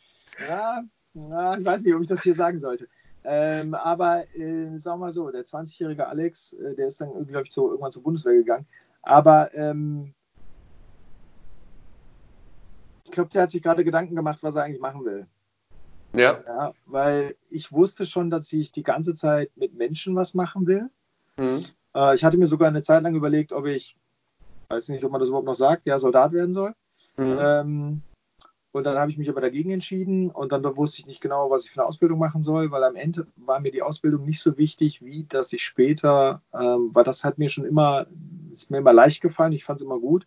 S2: Ja, na, ich weiß nicht, ob ich das hier sagen sollte. Ähm, aber äh, sagen wir mal so, der 20-jährige Alex, äh, der ist dann, glaube ich, zu, irgendwann zur Bundeswehr gegangen. Aber ähm, ich glaube, der hat sich gerade Gedanken gemacht, was er eigentlich machen will. Ja. ja. Weil ich wusste schon, dass ich die ganze Zeit mit Menschen was machen will. Mhm. Äh, ich hatte mir sogar eine Zeit lang überlegt, ob ich, weiß nicht, ob man das überhaupt noch sagt, ja, Soldat werden soll. Mhm. Ähm, und dann habe ich mich aber dagegen entschieden und dann wusste ich nicht genau, was ich für eine Ausbildung machen soll, weil am Ende war mir die Ausbildung nicht so wichtig, wie dass ich später, ähm, weil das hat mir schon immer, ist mir immer leicht gefallen, ich fand es immer gut,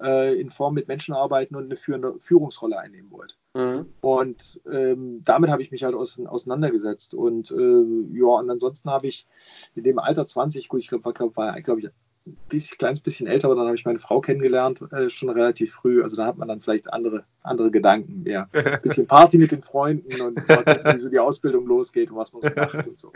S2: äh, in Form mit Menschen arbeiten und eine führende Führungsrolle einnehmen wollte. Mhm. Und ähm, damit habe ich mich halt aus, auseinandergesetzt. Und äh, ja, und ansonsten habe ich in dem Alter 20, gut, ich glaube, war, glaub, war glaube ich, ein bisschen, kleines bisschen älter, aber dann habe ich meine Frau kennengelernt, äh, schon relativ früh. Also da hat man dann vielleicht andere, andere Gedanken. Ja, ein bisschen Party mit den Freunden und wie so die Ausbildung losgeht und was man so macht und so.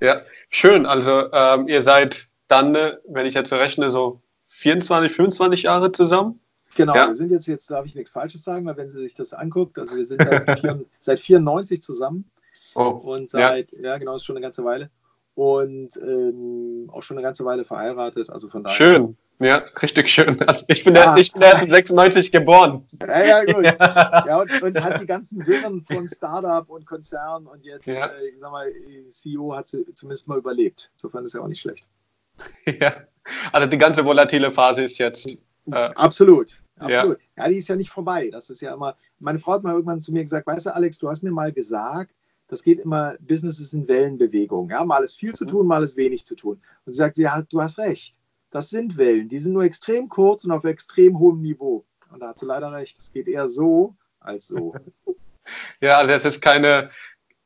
S1: Ja, schön. Also ähm, ihr seid dann, äh, wenn ich jetzt rechne, so 24, 25 Jahre zusammen.
S2: Genau, ja. wir sind jetzt, jetzt darf ich nichts Falsches sagen, weil wenn sie sich das anguckt, also wir sind seit, 94, seit 94 zusammen oh. und seit, ja. ja genau, ist schon eine ganze Weile und ähm, auch schon eine ganze Weile verheiratet. Also von daher.
S1: Schön. Ja, richtig schön. Also ich bin, ja. ich bin erst in 96 geboren.
S2: Ja, ja, gut. Ja. ja und, und, hat die ganzen Wirren von Startup und Konzern und jetzt, ja. äh, ich sag mal, CEO hat sie zumindest mal überlebt. Insofern ist ja auch nicht schlecht.
S1: Ja, also die ganze volatile Phase ist jetzt.
S2: Äh, absolut. Absolut. Ja. ja, die ist ja nicht vorbei. Das ist ja immer. Meine Frau hat mal irgendwann zu mir gesagt: Weißt du, Alex, du hast mir mal gesagt, das geht immer, Business ist in Wellenbewegung. Ja? Mal ist viel zu tun, mal ist wenig zu tun. Und sie sagt, ja, du hast recht. Das sind Wellen. Die sind nur extrem kurz und auf extrem hohem Niveau. Und da hat sie leider recht. Es geht eher so als so.
S1: ja, also es ist keine,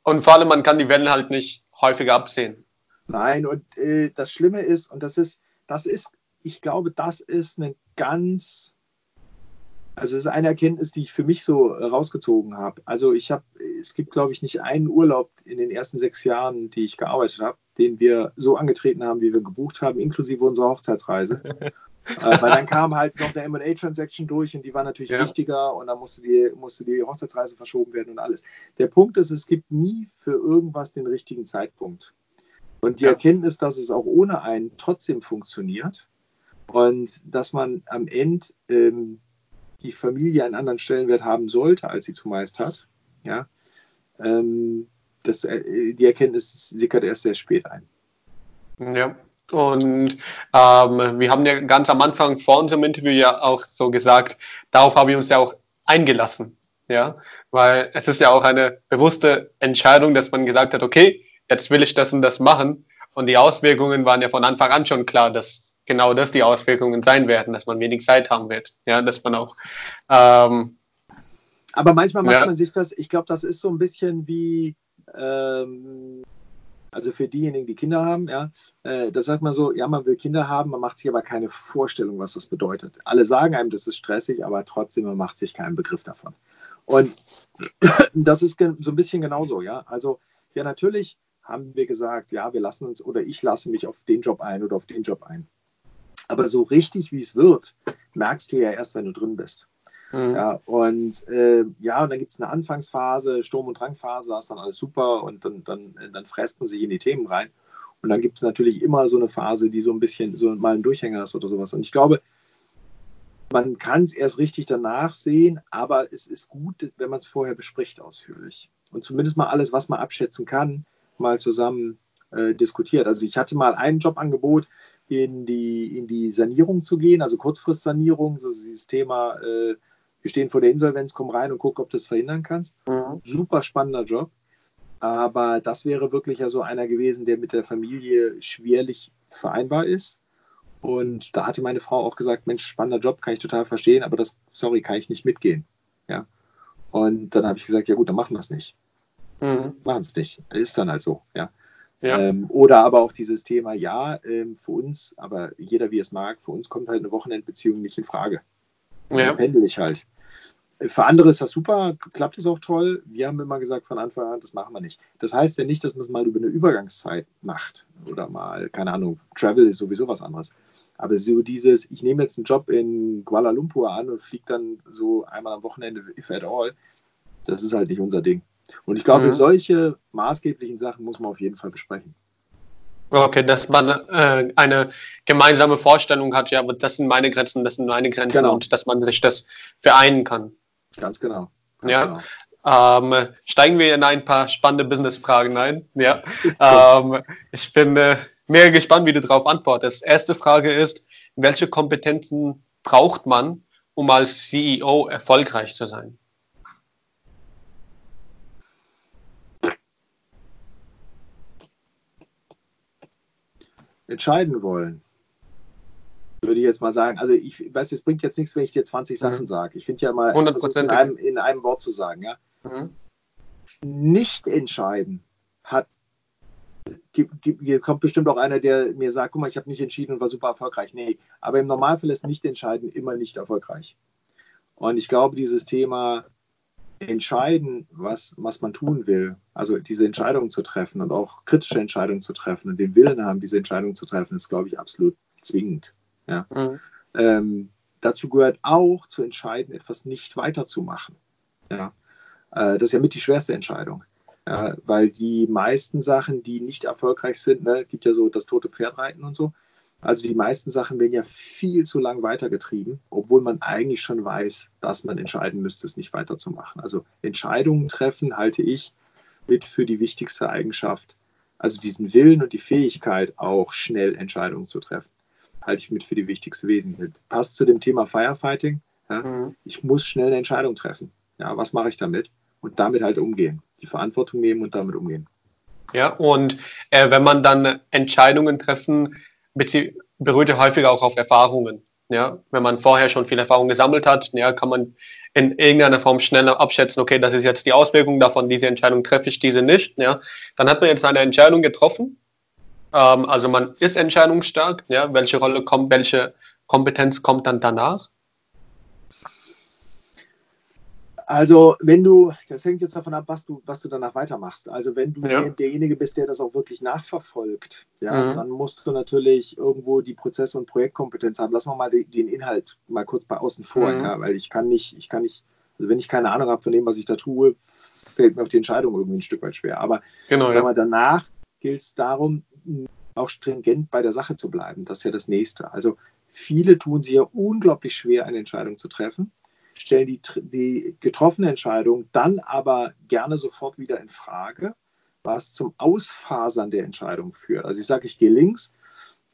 S1: und vor allem, man kann die Wellen halt nicht häufiger absehen.
S2: Nein, und äh, das Schlimme ist, und das ist, das ist, ich glaube, das ist eine ganz Also das ist eine Erkenntnis, die ich für mich so rausgezogen habe. Also ich habe, es gibt, glaube ich, nicht einen Urlaub in den ersten sechs Jahren, die ich gearbeitet habe, den wir so angetreten haben, wie wir gebucht haben, inklusive unserer Hochzeitsreise. äh, weil dann kam halt noch eine M&A-Transaction durch und die war natürlich ja. wichtiger und dann musste die, musste die Hochzeitsreise verschoben werden und alles. Der Punkt ist, es gibt nie für irgendwas den richtigen Zeitpunkt. Und die ja. Erkenntnis, dass es auch ohne einen trotzdem funktioniert und dass man am Ende ähm, die Familie einen anderen Stellenwert haben sollte, als sie zumeist hat. Ja, ähm, das, äh, die Erkenntnis sickert erst sehr spät ein.
S1: Ja, und ähm, wir haben ja ganz am Anfang vor unserem Interview ja auch so gesagt, darauf haben wir uns ja auch eingelassen. Ja, weil es ist ja auch eine bewusste Entscheidung, dass man gesagt hat, okay, jetzt will ich das und das machen. Und die Auswirkungen waren ja von Anfang an schon klar, dass genau das die Auswirkungen sein werden, dass man wenig Zeit haben wird. Ja, dass man auch. Ähm,
S2: Aber manchmal macht ja. man sich das, ich glaube, das ist so ein bisschen wie. Ähm, also für diejenigen, die Kinder haben, ja, äh, das sagt man so, ja, man will Kinder haben, man macht sich aber keine Vorstellung, was das bedeutet. Alle sagen einem, das ist stressig, aber trotzdem, man macht sich keinen Begriff davon. Und das ist so ein bisschen genauso, ja. Also, ja, natürlich haben wir gesagt, ja, wir lassen uns oder ich lasse mich auf den Job ein oder auf den Job ein. Aber so richtig, wie es wird, merkst du ja erst, wenn du drin bist. Mhm. Ja, und äh, ja, und dann gibt es eine Anfangsphase, Sturm- und Drangphase, da ist dann alles super und dann, dann, dann man sich in die Themen rein. Und dann gibt es natürlich immer so eine Phase, die so ein bisschen so mal ein Durchhänger ist oder sowas. Und ich glaube, man kann es erst richtig danach sehen, aber es ist gut, wenn man es vorher bespricht ausführlich. Und zumindest mal alles, was man abschätzen kann, mal zusammen äh, diskutiert. Also ich hatte mal ein Jobangebot, in die, in die Sanierung zu gehen, also Kurzfristsanierung, so dieses Thema, äh, wir stehen vor der Insolvenz, komm rein und guck, ob du das verhindern kannst. Mhm. Super spannender Job. Aber das wäre wirklich ja so einer gewesen, der mit der Familie schwerlich vereinbar ist. Und da hatte meine Frau auch gesagt, Mensch, spannender Job, kann ich total verstehen, aber das, sorry, kann ich nicht mitgehen. Ja. Und dann habe ich gesagt, ja gut, dann machen wir es nicht. Mhm. Machen es nicht. Ist dann halt so, ja. ja. Ähm, oder aber auch dieses Thema, ja, ähm, für uns, aber jeder wie es mag, für uns kommt halt eine Wochenendbeziehung nicht in Frage. Ja. Dann pendel ich halt. Für andere ist das super, klappt es auch toll. Wir haben immer gesagt von Anfang an, das machen wir nicht. Das heißt ja nicht, dass man es mal über eine Übergangszeit macht oder mal, keine Ahnung, Travel ist sowieso was anderes. Aber so dieses, ich nehme jetzt einen Job in Kuala Lumpur an und fliege dann so einmal am Wochenende, if at all, das ist halt nicht unser Ding. Und ich glaube, mhm. solche maßgeblichen Sachen muss man auf jeden Fall besprechen.
S1: Okay, dass man äh, eine gemeinsame Vorstellung hat, ja, aber das sind meine Grenzen, das sind meine Grenzen genau. und dass man sich das vereinen kann.
S2: Ganz genau. Ganz
S1: ja. Genau. Ähm, steigen wir in ein paar spannende Business-Fragen ein. Ja. ähm, ich bin äh, mehr gespannt, wie du darauf antwortest. Erste Frage ist, welche Kompetenzen braucht man, um als CEO erfolgreich zu sein?
S2: Entscheiden wollen, würde ich jetzt mal sagen. Also ich weiß, es bringt jetzt nichts, wenn ich dir 20 mhm. Sachen sage. Ich finde ja mal, in einem, in einem Wort zu sagen, ja. Mhm. Nicht entscheiden hat kommt bestimmt auch einer, der mir sagt, guck mal, ich habe nicht entschieden und war super erfolgreich. Nee, aber im Normalfall ist nicht entscheiden immer nicht erfolgreich. Und ich glaube, dieses Thema entscheiden, was, was man tun will, also diese Entscheidungen zu treffen und auch kritische Entscheidungen zu treffen und den Willen haben, diese Entscheidungen zu treffen, ist, glaube ich, absolut zwingend. Ja. Mhm. Ähm, dazu gehört auch zu entscheiden, etwas nicht weiterzumachen. Ja. Äh, das ist ja mit die schwerste Entscheidung. Ja, weil die meisten Sachen, die nicht erfolgreich sind, ne, gibt ja so das tote Pferd reiten und so, also die meisten Sachen werden ja viel zu lang weitergetrieben, obwohl man eigentlich schon weiß, dass man entscheiden müsste, es nicht weiterzumachen. Also Entscheidungen treffen halte ich mit für die wichtigste Eigenschaft. Also diesen Willen und die Fähigkeit, auch schnell Entscheidungen zu treffen, halte ich mit für die wichtigste Wesen. Passt zu dem Thema Firefighting. Ja? Mhm. Ich muss schnell eine Entscheidung treffen. Ja, was mache ich damit? Und damit halt umgehen. Die Verantwortung nehmen und damit umgehen.
S1: Ja, und äh, wenn man dann Entscheidungen treffen beruht ja häufig auch auf Erfahrungen. Ja, wenn man vorher schon viel Erfahrung gesammelt hat, ja, kann man in irgendeiner Form schneller abschätzen, okay, das ist jetzt die Auswirkung davon, diese Entscheidung treffe ich, diese nicht. Ja, dann hat man jetzt eine Entscheidung getroffen. Ähm, also man ist entscheidungsstark. Ja, welche Rolle kommt, welche Kompetenz kommt dann danach?
S2: Also, wenn du, das hängt jetzt davon ab, was du, was du danach weitermachst. Also, wenn du
S1: Ja.
S2: der, derjenige bist, der das auch wirklich nachverfolgt, ja,
S1: Mhm.
S2: dann musst du natürlich irgendwo die Prozesse und Projektkompetenz haben. Wir mal die, den Inhalt mal kurz bei außen vor,
S1: Mhm.
S2: ja, weil ich kann nicht, ich kann nicht, also wenn ich keine Ahnung habe von dem, was ich da tue, fällt mir auch die Entscheidung irgendwie ein Stück weit schwer. Aber
S1: Genau,
S2: Sag
S1: ja.
S2: mal, danach gilt es darum, auch stringent bei der Sache zu bleiben. Das ist ja das Nächste. Also viele tun sich ja unglaublich schwer, eine Entscheidung zu treffen, stellen die, die getroffene Entscheidung dann aber gerne sofort wieder in Frage, was zum Ausfasern der Entscheidung führt. Also ich sage, ich gehe links,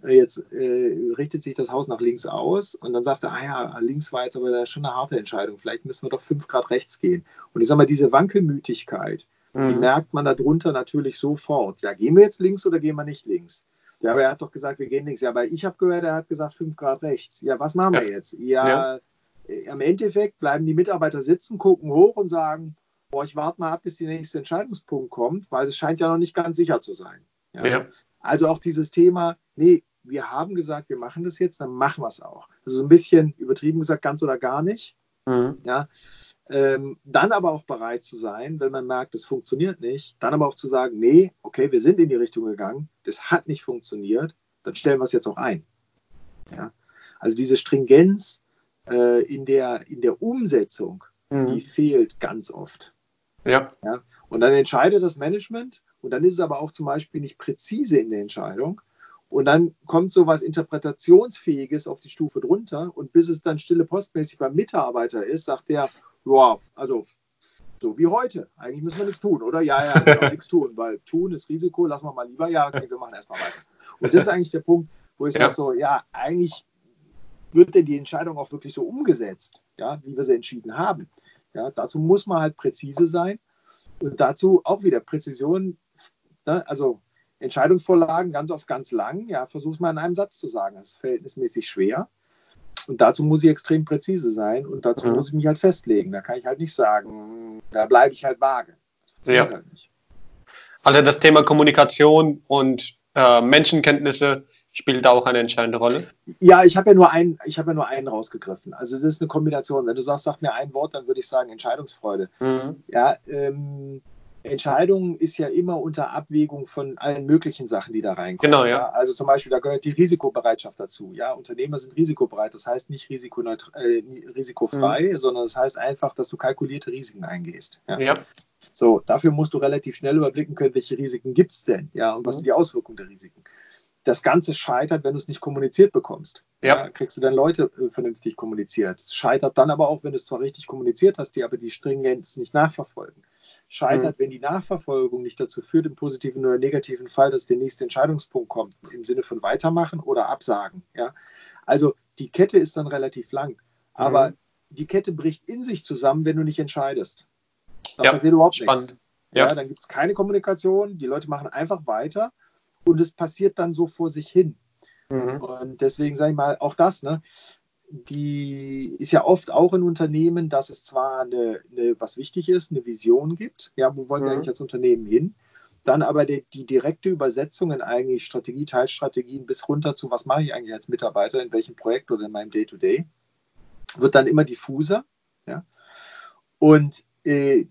S2: äh, jetzt äh, richtet sich das Haus nach links aus und dann sagst du, ah ja, links war jetzt aber schon eine harte Entscheidung, vielleicht müssen wir doch fünf Grad rechts gehen. Und ich sage mal, diese Wankelmütigkeit, die
S1: Mhm.
S2: merkt man darunter natürlich sofort. Ja, gehen wir jetzt links oder gehen wir nicht links? Ja, aber er hat doch gesagt, wir gehen links. Ja, aber ich habe gehört, er hat gesagt 5 Grad rechts. Ja, was machen wir
S1: Ja.
S2: jetzt? Ja, äh, im Endeffekt bleiben die Mitarbeiter sitzen, gucken hoch und sagen, boah, ich warte mal ab, bis der nächste Entscheidungspunkt kommt, weil es scheint ja noch nicht ganz sicher zu sein. Ja.
S1: Ja.
S2: Also auch dieses Thema, nee, wir haben gesagt, wir machen das jetzt, dann machen wir es auch. Also so ein bisschen übertrieben gesagt, ganz oder gar nicht.
S1: Mhm.
S2: Ja, ähm, dann aber auch bereit zu sein, wenn man merkt, es funktioniert nicht, dann aber auch zu sagen, nee, okay, wir sind in die Richtung gegangen, das hat nicht funktioniert, dann stellen wir es jetzt auch ein. Ja? Also diese Stringenz äh, in, der, in der Umsetzung, die
S1: Mhm.
S2: fehlt ganz oft.
S1: Ja.
S2: Und dann entscheidet das Management und dann ist es aber auch zum Beispiel nicht präzise in der Entscheidung. Und dann kommt so was Interpretationsfähiges auf die Stufe drunter und bis es dann stille postmäßig beim Mitarbeiter ist, sagt der, ja, also so wie heute. Eigentlich müssen wir nichts tun, oder? Ja, ja, genau, nichts tun, weil tun ist Risiko, lassen wir mal lieber. Ja, okay, wir machen erstmal weiter. Und das ist eigentlich der Punkt, wo ich
S1: Ja.
S2: sage so, ja, eigentlich wird denn die Entscheidung auch wirklich so umgesetzt, ja, wie wir sie entschieden haben. Ja, dazu muss man halt präzise sein und dazu auch wieder Präzision, ne, also Entscheidungsvorlagen ganz oft ganz lang, ja, versuch's mal in einem Satz zu sagen. Das ist verhältnismäßig schwer. Und dazu muss ich extrem präzise sein und dazu
S1: Mhm.
S2: muss ich mich halt festlegen. Da kann ich halt nicht sagen, da bleibe ich halt vage.
S1: Ja.
S2: halt nicht.
S1: Also das Thema Kommunikation und äh, Menschenkenntnisse spielt da auch eine entscheidende Rolle.
S2: Ja, ich habe ja nur einen, ich habe ja nur einen rausgegriffen. Also das ist eine Kombination. Wenn du sagst, sag mir ein Wort, dann würde ich sagen Entscheidungsfreude.
S1: Mhm.
S2: Ja, ähm, Entscheidung ist ja immer unter Abwägung von allen möglichen Sachen, die da reinkommen.
S1: Genau, ja.
S2: Also zum Beispiel, da gehört die Risikobereitschaft dazu. Ja, Unternehmer sind risikobereit. Das heißt nicht äh, risikofrei,
S1: Mhm.
S2: sondern das heißt einfach, dass du kalkulierte Risiken eingehst. Ja.
S1: Ja.
S2: So, dafür musst du relativ schnell überblicken können, welche Risiken gibt es denn, ja, und was
S1: Mhm.
S2: sind die Auswirkungen der Risiken. Das Ganze scheitert, wenn du es nicht kommuniziert bekommst.
S1: Ja.
S2: kriegst du dann Leute äh, vernünftig kommuniziert. Es scheitert dann aber auch, wenn du es zwar richtig kommuniziert hast, die aber die Stringenz nicht nachverfolgen. Scheitert, wenn die Nachverfolgung nicht dazu führt, im positiven oder negativen Fall, dass der nächste Entscheidungspunkt kommt, im Sinne von weitermachen oder absagen. Ja? Also die Kette ist dann relativ lang. Aber
S1: Mhm.
S2: die Kette bricht in sich zusammen, wenn du nicht entscheidest. Da
S1: Ja,
S2: passiert überhaupt
S1: spannend.
S2: nichts.
S1: Ja.
S2: Ja. dann gibt es keine Kommunikation, die Leute machen einfach weiter und es passiert dann so vor sich hin.
S1: Mhm.
S2: Und deswegen sage ich mal, auch das, ne, die ist ja oft auch in Unternehmen, dass es zwar eine, eine, was wichtig ist, eine Vision gibt, ja, wo wollen wir
S1: Mhm.
S2: eigentlich als Unternehmen hin, dann aber die, die direkte Übersetzung in eigentlich Strategie, Teilstrategien bis runter zu, was mache ich eigentlich als Mitarbeiter, in welchem Projekt oder in meinem Day-to-Day, wird dann immer diffuser. Ja? Und äh,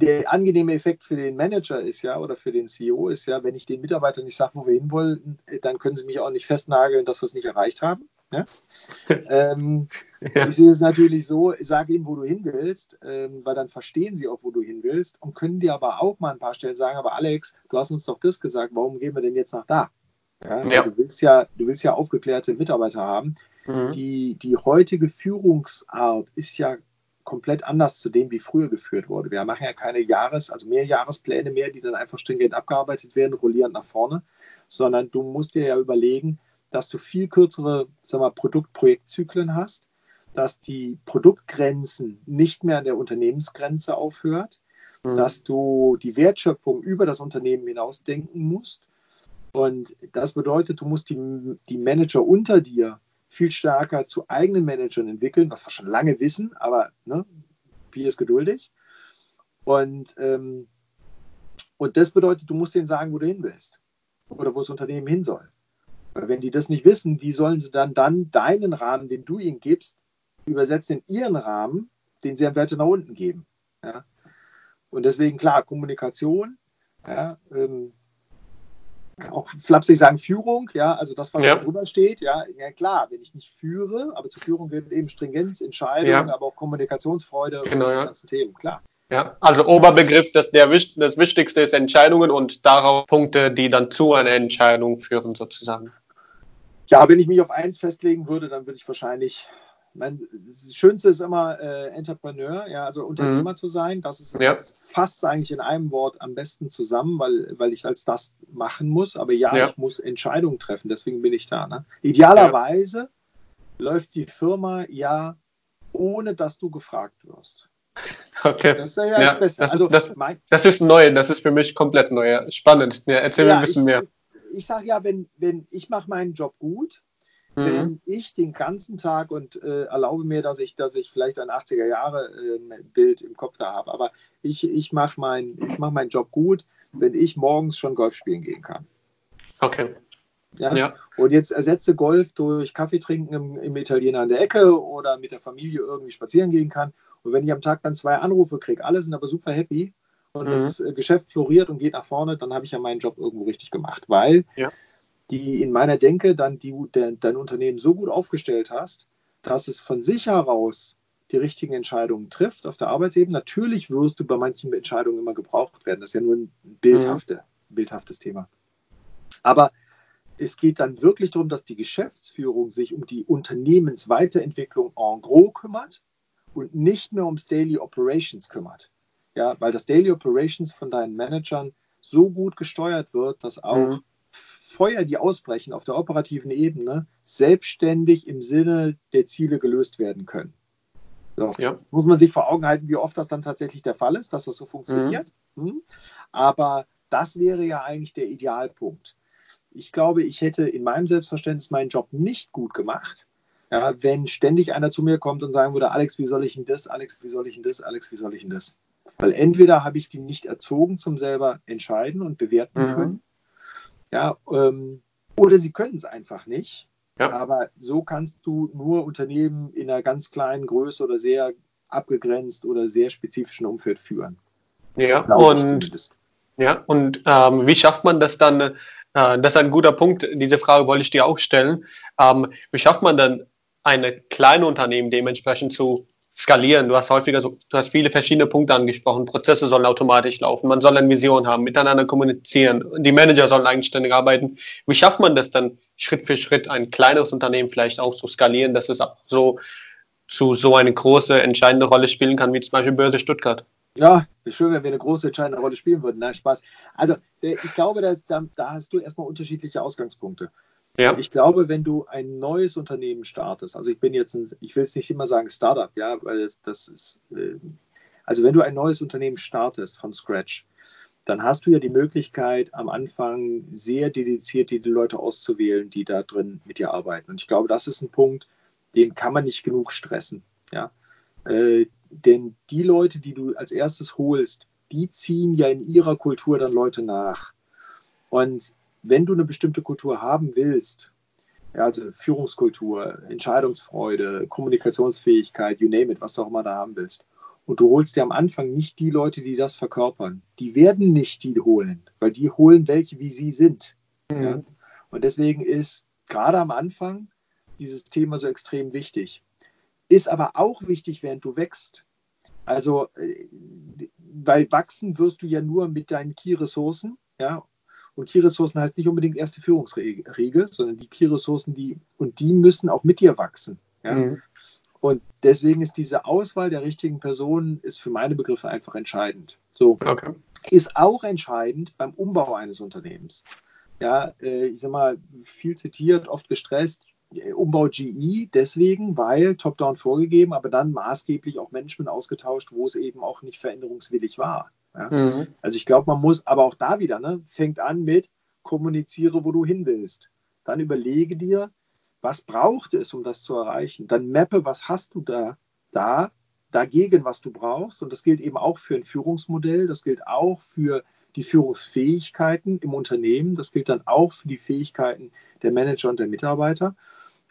S2: der angenehme Effekt für den Manager ist ja, oder für den CEO ist ja, wenn ich den Mitarbeitern nicht sage, wo wir hinwollen, dann können sie mich auch nicht festnageln, dass wir es nicht erreicht haben. Ja? ähm,
S1: Ja.
S2: Ich sehe es natürlich so, sage ihnen, wo du hin willst, ähm, weil dann verstehen sie auch, wo du hin willst und können dir aber auch mal ein paar Stellen sagen, aber Alex, du hast uns doch das gesagt, warum gehen wir denn jetzt nach da? Ja,
S1: Ja.
S2: Du, willst ja, du willst ja aufgeklärte Mitarbeiter haben.
S1: Mhm.
S2: Die, die heutige Führungsart ist ja komplett anders zu dem, wie früher geführt wurde. Wir machen ja keine Jahres-, also Mehrjahrespläne mehr, die dann einfach stringent abgearbeitet werden, rollierend nach vorne, sondern du musst dir ja überlegen, dass du viel kürzere sag mal, Produktprojektzyklen hast, dass die Produktgrenzen nicht mehr an der Unternehmensgrenze aufhört,
S1: Mhm.
S2: dass du die Wertschöpfung über das Unternehmen hinaus denken musst. Und das bedeutet, du musst die, die Manager unter dir viel stärker zu eigenen Managern entwickeln, was wir schon lange wissen, aber ne, Pi ist geduldig. Und, ähm, und das bedeutet, du musst denen sagen, wo du hin willst oder wo das Unternehmen hin soll. Weil wenn die das nicht wissen, wie sollen sie dann, dann deinen Rahmen, den du ihnen gibst, übersetzen in ihren Rahmen den sie dann weiter nach unten geben. Ja? Und deswegen, klar, Kommunikation, ja, ähm, auch flapsig sagen Führung, ja, also das, was ja. da drüber steht, ja, ja klar, wenn ich nicht führe, aber zur Führung gehört eben Stringenz, Entscheidung, ja. aber auch Kommunikationsfreude
S1: genau, und die
S2: ganzen Themen, klar.
S1: Ja, also Oberbegriff, das, der, das Wichtigste ist Entscheidungen und darauf Punkte, die dann zu einer Entscheidung führen, sozusagen.
S2: Ja, wenn ich mich auf eins festlegen würde, dann würde ich wahrscheinlich mein, das Schönste ist immer äh, Entrepreneur, ja, also Unternehmer mhm. zu sein. Das ist ja. das fasst eigentlich in einem Wort am besten zusammen, weil, weil ich als das machen muss. Aber ja, ja. ich muss Entscheidungen treffen, deswegen bin ich da. Ne? Idealerweise ja. läuft die Firma ja, ohne dass du gefragt wirst.
S1: Okay. Das ist ja, ja das, das, also, das, das, ist neu, das ist für mich komplett neu. Spannend. Ja, erzähl mir ein bisschen
S2: ich,
S1: mehr.
S2: Ich sage ja, wenn, wenn ich mache meinen Job gut, mhm. wenn ich den ganzen Tag und äh, erlaube mir, dass ich, dass ich vielleicht ein 80er Jahre äh, Bild im Kopf da habe, aber ich, ich mache mein, mach meinen Job gut, wenn ich morgens schon Golf spielen gehen kann.
S1: Okay.
S2: Ja? ja? Und jetzt ersetze Golf durch Kaffee trinken im, im, Italiener an der Ecke oder mit der Familie irgendwie spazieren gehen kann. Und wenn ich am Tag dann zwei Anrufe kriege, alle sind aber super happy und mhm. das äh, Geschäft floriert und geht nach vorne, dann habe ich ja meinen Job irgendwo richtig gemacht, weil ja die in meiner Denke dann die, de, dein Unternehmen so gut aufgestellt hast, dass es von sich heraus die richtigen Entscheidungen trifft auf der Arbeitsebene. Natürlich wirst du bei manchen Entscheidungen immer gebraucht werden. Das ist ja nur ein bildhafte, mhm. bildhaftes Thema. Aber es geht dann wirklich darum, dass die Geschäftsführung sich um die Unternehmensweiterentwicklung en gros kümmert und nicht mehr ums Daily Operations kümmert. Ja, weil das Daily Operations von deinen Managern so gut gesteuert wird, dass auch mhm. Feuer, die ausbrechen auf der operativen Ebene, selbstständig im Sinne der Ziele gelöst werden können. So. Ja. Muss man sich vor Augen halten, wie oft das dann tatsächlich der Fall ist, dass das so funktioniert. Mhm. Hm. Aber das wäre ja eigentlich der Idealpunkt. Ich glaube, ich hätte in meinem Selbstverständnis meinen Job nicht gut gemacht, ja, wenn ständig einer zu mir kommt und sagen würde, Alex, wie soll ich denn das, Alex, wie soll ich denn das, Alex, wie soll ich denn das? Weil entweder habe ich die nicht erzogen zum selber entscheiden und bewerten mhm. können, ja, ähm, oder sie können es einfach nicht. Ja. Aber so kannst du nur Unternehmen in einer ganz kleinen Größe oder sehr abgegrenzt oder sehr spezifischen Umfeld führen.
S1: Ja, und, ja, und ähm, wie schafft man das dann? Äh, das ist ein guter Punkt. Diese Frage wollte ich dir auch stellen. Ähm, wie schafft man dann, eine kleine Unternehmen dementsprechend zu skalieren. Du hast häufiger so, du hast viele verschiedene Punkte angesprochen. Prozesse sollen automatisch laufen. Man soll eine Vision haben, miteinander kommunizieren. Die Manager sollen eigenständig arbeiten. Wie schafft man das dann Schritt für Schritt, ein kleineres Unternehmen vielleicht auch zu skalieren, dass es so zu so eine große, entscheidende Rolle spielen kann, wie zum Beispiel Börse Stuttgart?
S2: Ja, schön, wenn wir eine große, entscheidende Rolle spielen würden. Nein, Spaß. Also, äh, ich glaube, da, da hast du erstmal unterschiedliche Ausgangspunkte. Ja. Ich glaube, wenn du ein neues Unternehmen startest, also ich bin jetzt, ein, ich will es nicht immer sagen Startup, ja, weil das, das ist, äh, also wenn du ein neues Unternehmen startest von Scratch, dann hast du ja die Möglichkeit, am Anfang sehr dediziert die Leute auszuwählen, die da drin mit dir arbeiten. Und ich glaube, das ist ein Punkt, den kann man nicht genug stressen. Ja? Äh, denn die Leute, die du als erstes holst, die ziehen ja in ihrer Kultur dann Leute nach. Und wenn du eine bestimmte Kultur haben willst, ja, also Führungskultur, Entscheidungsfreude, Kommunikationsfähigkeit, you name it, was du auch immer da haben willst, und du holst dir am Anfang nicht die Leute, die das verkörpern, die werden nicht die holen, weil die holen welche, wie sie sind. Mhm. Ja? Und deswegen ist gerade am Anfang dieses Thema so extrem wichtig. Ist aber auch wichtig, während du wächst. Also, äh, weil wachsen wirst du ja nur mit deinen Key-Ressourcen, ja, und Key-Ressourcen heißt nicht unbedingt erste Führungsregel, sondern die Key-Ressourcen, die, und die müssen auch mit dir wachsen. Ja? Mhm. Und deswegen ist diese Auswahl der richtigen Personen ist für meine Begriffe einfach entscheidend. So okay. ist auch entscheidend beim Umbau eines Unternehmens. Ja, äh, ich sag mal, viel zitiert, oft gestresst. Umbau GE deswegen, weil top-down vorgegeben, aber dann maßgeblich auch Management ausgetauscht, wo es eben auch nicht veränderungswillig war. Ja? Mhm. Also ich glaube, man muss, aber auch da wieder, ne, fängt an mit, kommuniziere, wo du hin willst. Dann überlege dir, was braucht es, um das zu erreichen. Dann mappe, was hast du da, da dagegen, was du brauchst. Und das gilt eben auch für ein Führungsmodell, das gilt auch für die Führungsfähigkeiten im Unternehmen, das gilt dann auch für die Fähigkeiten der Manager und der Mitarbeiter.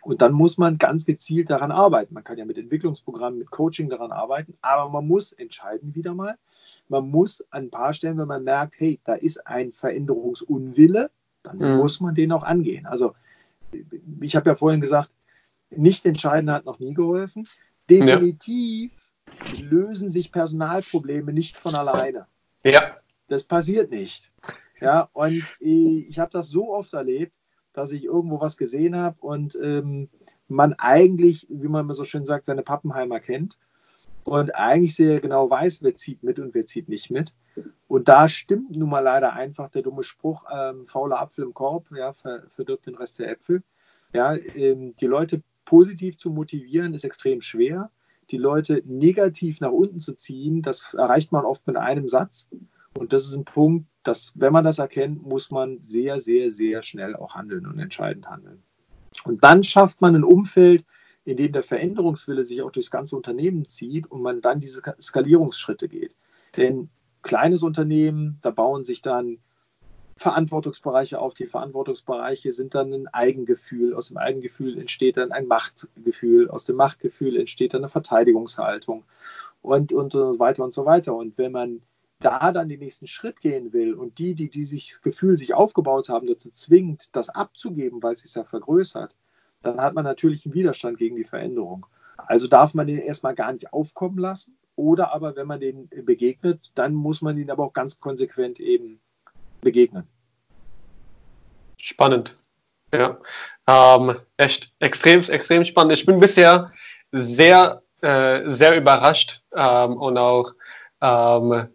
S2: Und dann muss man ganz gezielt daran arbeiten. Man kann ja mit Entwicklungsprogrammen, mit Coaching daran arbeiten, aber man muss entscheiden wieder mal. Man muss an ein paar Stellen, wenn man merkt, hey, da ist ein Veränderungsunwille, dann mhm. muss man den auch angehen. Also ich habe ja vorhin gesagt, nicht entscheiden hat noch nie geholfen. Definitiv ja. lösen sich Personalprobleme nicht von alleine.
S1: Ja.
S2: Das passiert nicht. Ja, und ich habe das so oft erlebt, dass ich irgendwo was gesehen habe und ähm, man eigentlich, wie man so schön sagt, seine Pappenheimer kennt und eigentlich sehr genau weiß, wer zieht mit und wer zieht nicht mit. Und da stimmt nun mal leider einfach der dumme Spruch, ähm, fauler Apfel im Korb, ja, verdirbt den Rest der Äpfel. Ja, ähm, die Leute positiv zu motivieren ist extrem schwer. Die Leute negativ nach unten zu ziehen, das erreicht man oft mit einem Satz. Und das ist ein Punkt, dass, wenn man das erkennt, muss man sehr, sehr, sehr schnell auch handeln und entscheidend handeln. Und dann schafft man ein Umfeld, in dem der Veränderungswille sich auch durchs ganze Unternehmen zieht und man dann diese Skalierungsschritte geht. Denn kleines Unternehmen, da bauen sich dann Verantwortungsbereiche auf. Die Verantwortungsbereiche sind dann ein Eigengefühl. Aus dem Eigengefühl entsteht dann ein Machtgefühl. Aus dem Machtgefühl entsteht dann eine Verteidigungshaltung und, und, und weiter und so weiter. Und wenn man da dann den nächsten Schritt gehen will und die, die, die sich das Gefühl sich aufgebaut haben, dazu zwingt, das abzugeben, weil es sich ja vergrößert, dann hat man natürlich einen Widerstand gegen die Veränderung. Also darf man den erstmal gar nicht aufkommen lassen. Oder aber, wenn man den begegnet, dann muss man ihn aber auch ganz konsequent eben begegnen.
S1: Spannend. Ja. Ähm, echt extrem, extrem spannend. Ich bin bisher sehr, äh, sehr überrascht ähm, und auch ähm,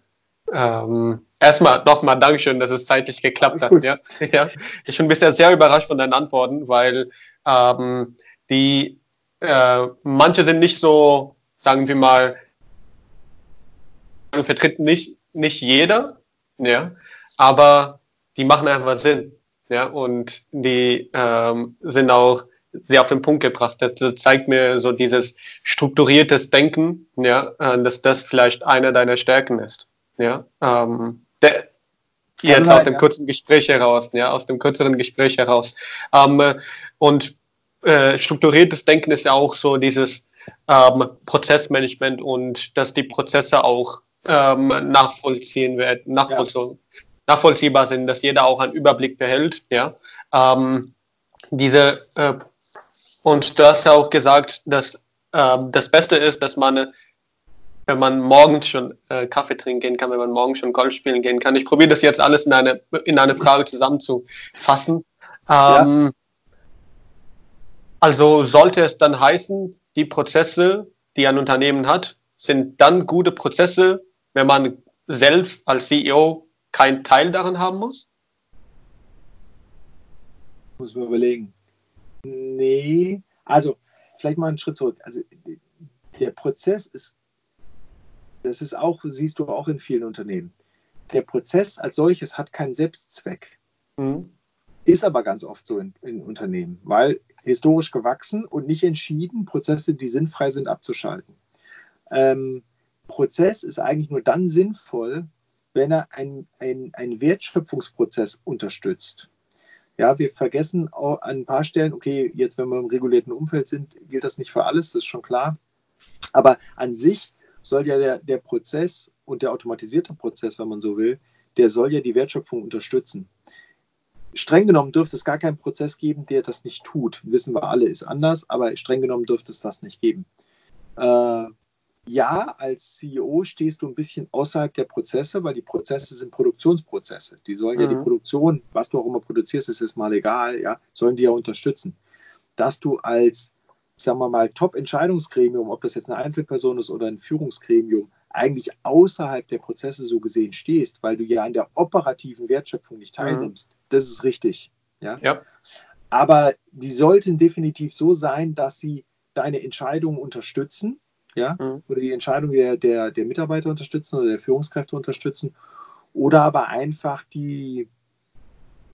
S1: ähm, erstmal nochmal Dankeschön, dass es zeitlich geklappt hat. Ja? ja? Ich bin bisher sehr überrascht von deinen Antworten, weil ähm, die äh, manche sind nicht so, sagen wir mal, vertritt nicht, nicht jeder, ja, aber die machen einfach Sinn. Ja, und die ähm, sind auch sehr auf den Punkt gebracht. Das, das, zeigt mir so dieses strukturiertes Denken, ja, äh, dass das vielleicht eine deiner Stärken ist. Ja, ähm, der, jetzt aus dem kurzen Gespräch heraus, ja, aus dem kürzeren Gespräch heraus. Ähm, und äh, strukturiertes Denken ist ja auch so dieses ähm, Prozessmanagement und dass die Prozesse auch ähm, nachvollziehen werden, nachvollziehen, ja. nachvollziehbar sind, dass jeder auch einen Überblick behält, ja. Ähm, diese äh, und du hast ja auch gesagt, dass äh, das Beste ist, dass man wenn man morgens schon äh, Kaffee trinken gehen kann, wenn man morgens schon Golf spielen gehen kann. Ich probiere das jetzt alles in eine, in eine Frage zusammenzufassen. Ähm, ja. Also sollte es dann heißen, die Prozesse, die ein Unternehmen hat, sind dann gute Prozesse, wenn man selbst als CEO keinen Teil daran haben muss?
S2: Muss man überlegen. Nee, also vielleicht mal einen Schritt zurück. Also der Prozess ist das ist auch, siehst du auch in vielen Unternehmen. Der Prozess als solches hat keinen Selbstzweck. Mhm. Ist aber ganz oft so in, in, Unternehmen, weil historisch gewachsen und nicht entschieden, Prozesse, die sinnfrei sind, abzuschalten. Ähm, Prozess ist eigentlich nur dann sinnvoll, wenn er einen ein Wertschöpfungsprozess unterstützt. Ja, wir vergessen an ein paar Stellen, okay, jetzt wenn wir im regulierten Umfeld sind, gilt das nicht für alles, das ist schon klar. Aber an sich soll ja der, der Prozess und der automatisierte Prozess, wenn man so will, der soll ja die Wertschöpfung unterstützen. Streng genommen dürfte es gar keinen Prozess geben, der das nicht tut. Wissen wir alle, ist anders, aber streng genommen dürfte es das nicht geben. Äh, ja, als CEO stehst du ein bisschen außerhalb der Prozesse, weil die Prozesse sind Produktionsprozesse. Die sollen mhm. ja die mhm. Produktion, was du auch immer produzierst, ist jetzt mal egal, ja, sollen die ja unterstützen. Dass du als sagen wir mal, Top-Entscheidungsgremium, ob das jetzt eine Einzelperson ist oder ein Führungsgremium, eigentlich außerhalb der Prozesse so gesehen stehst, weil du ja an der operativen Wertschöpfung nicht mhm. teilnimmst. Mhm. Das ist richtig. Ja?
S1: ja.
S2: Aber die sollten definitiv so sein, dass sie deine Entscheidungen unterstützen, ja, mhm. oder die Entscheidung der, der, der Mitarbeiter unterstützen oder der Führungskräfte unterstützen, oder aber einfach die,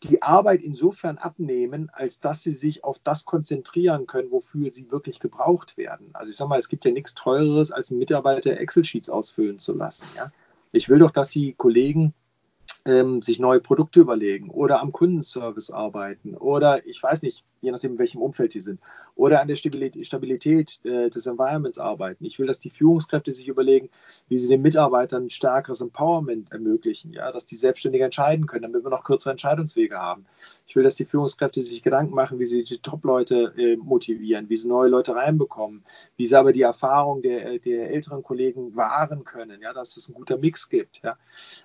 S2: die Arbeit insofern abnehmen, als dass sie sich auf das konzentrieren können, wofür sie wirklich gebraucht werden. Also ich sage mal, es gibt ja nichts Teureres, als einen Mitarbeiter Excel-Sheets ausfüllen zu lassen. Ja? Ich will doch, dass die Kollegen ähm, sich neue Produkte überlegen oder am Kundenservice arbeiten oder ich weiß nicht, je nachdem, in welchem Umfeld die sind, oder an der Stabilität äh, des Environments arbeiten. Ich will, dass die Führungskräfte sich überlegen, wie sie den Mitarbeitern stärkeres Empowerment ermöglichen, ja, dass die selbstständig entscheiden können, damit wir noch kürzere Entscheidungswege haben. Ich will, dass die Führungskräfte sich Gedanken machen, wie sie die Top-Leute äh, motivieren, wie sie neue Leute reinbekommen, wie sie aber die Erfahrung der, der älteren Kollegen wahren können, ja, dass es ein guter Mix gibt. Ja.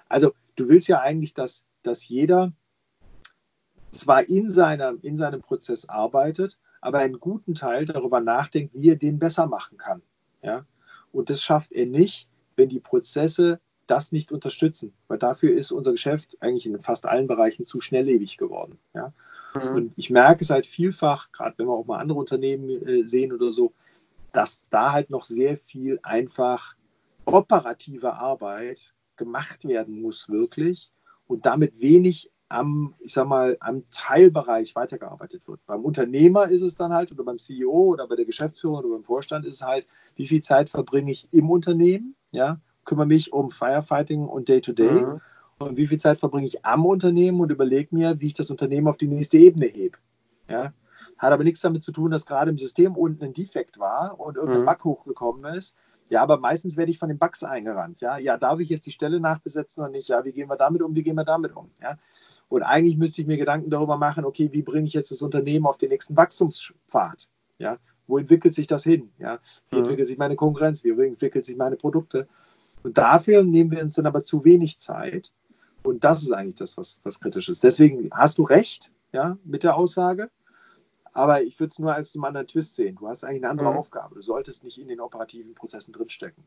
S2: Also du willst ja eigentlich, dass, dass jeder zwar in, seiner, in seinem Prozess arbeitet, aber einen guten Teil darüber nachdenkt, wie er den besser machen kann. Ja? Und das schafft er nicht, wenn die Prozesse das nicht unterstützen, weil dafür ist unser Geschäft eigentlich in fast allen Bereichen zu schnelllebig geworden. Ja? Mhm. Und ich merke es halt vielfach, gerade wenn wir auch mal andere Unternehmen äh, sehen oder so, dass da halt noch sehr viel einfach operative Arbeit gemacht werden muss, wirklich, und damit wenig am, ich sag mal, am Teilbereich weitergearbeitet wird. Beim Unternehmer ist es dann halt, oder beim CEO oder bei der Geschäftsführung oder beim Vorstand ist es halt, wie viel Zeit verbringe ich im Unternehmen, ja, kümmere mich um Firefighting und Day-to-Day -Day, mhm. und wie viel Zeit verbringe ich am Unternehmen und überlege mir, wie ich das Unternehmen auf die nächste Ebene hebe. Ja. Hat aber nichts damit zu tun, dass gerade im System unten ein Defekt war und irgendein mhm. Bug hochgekommen ist. Ja, aber meistens werde ich von den Bugs eingerannt. Ja, ja, darf ich jetzt die Stelle nachbesetzen oder nicht? Ja, wie gehen wir damit um? Wie gehen wir damit um? Ja, und eigentlich müsste ich mir Gedanken darüber machen, okay, wie bringe ich jetzt das Unternehmen auf den nächsten Wachstumspfad? Ja, wo entwickelt sich das hin? Ja, wie mhm. entwickelt sich meine Konkurrenz? Wie entwickelt sich meine Produkte? Und dafür nehmen wir uns dann aber zu wenig Zeit. Und das ist eigentlich das, was, was kritisch ist. Deswegen hast du recht ja, mit der Aussage. Aber ich würde es nur als einen anderen Twist sehen. Du hast eigentlich eine andere mhm. Aufgabe. Du solltest nicht in den operativen Prozessen drinstecken.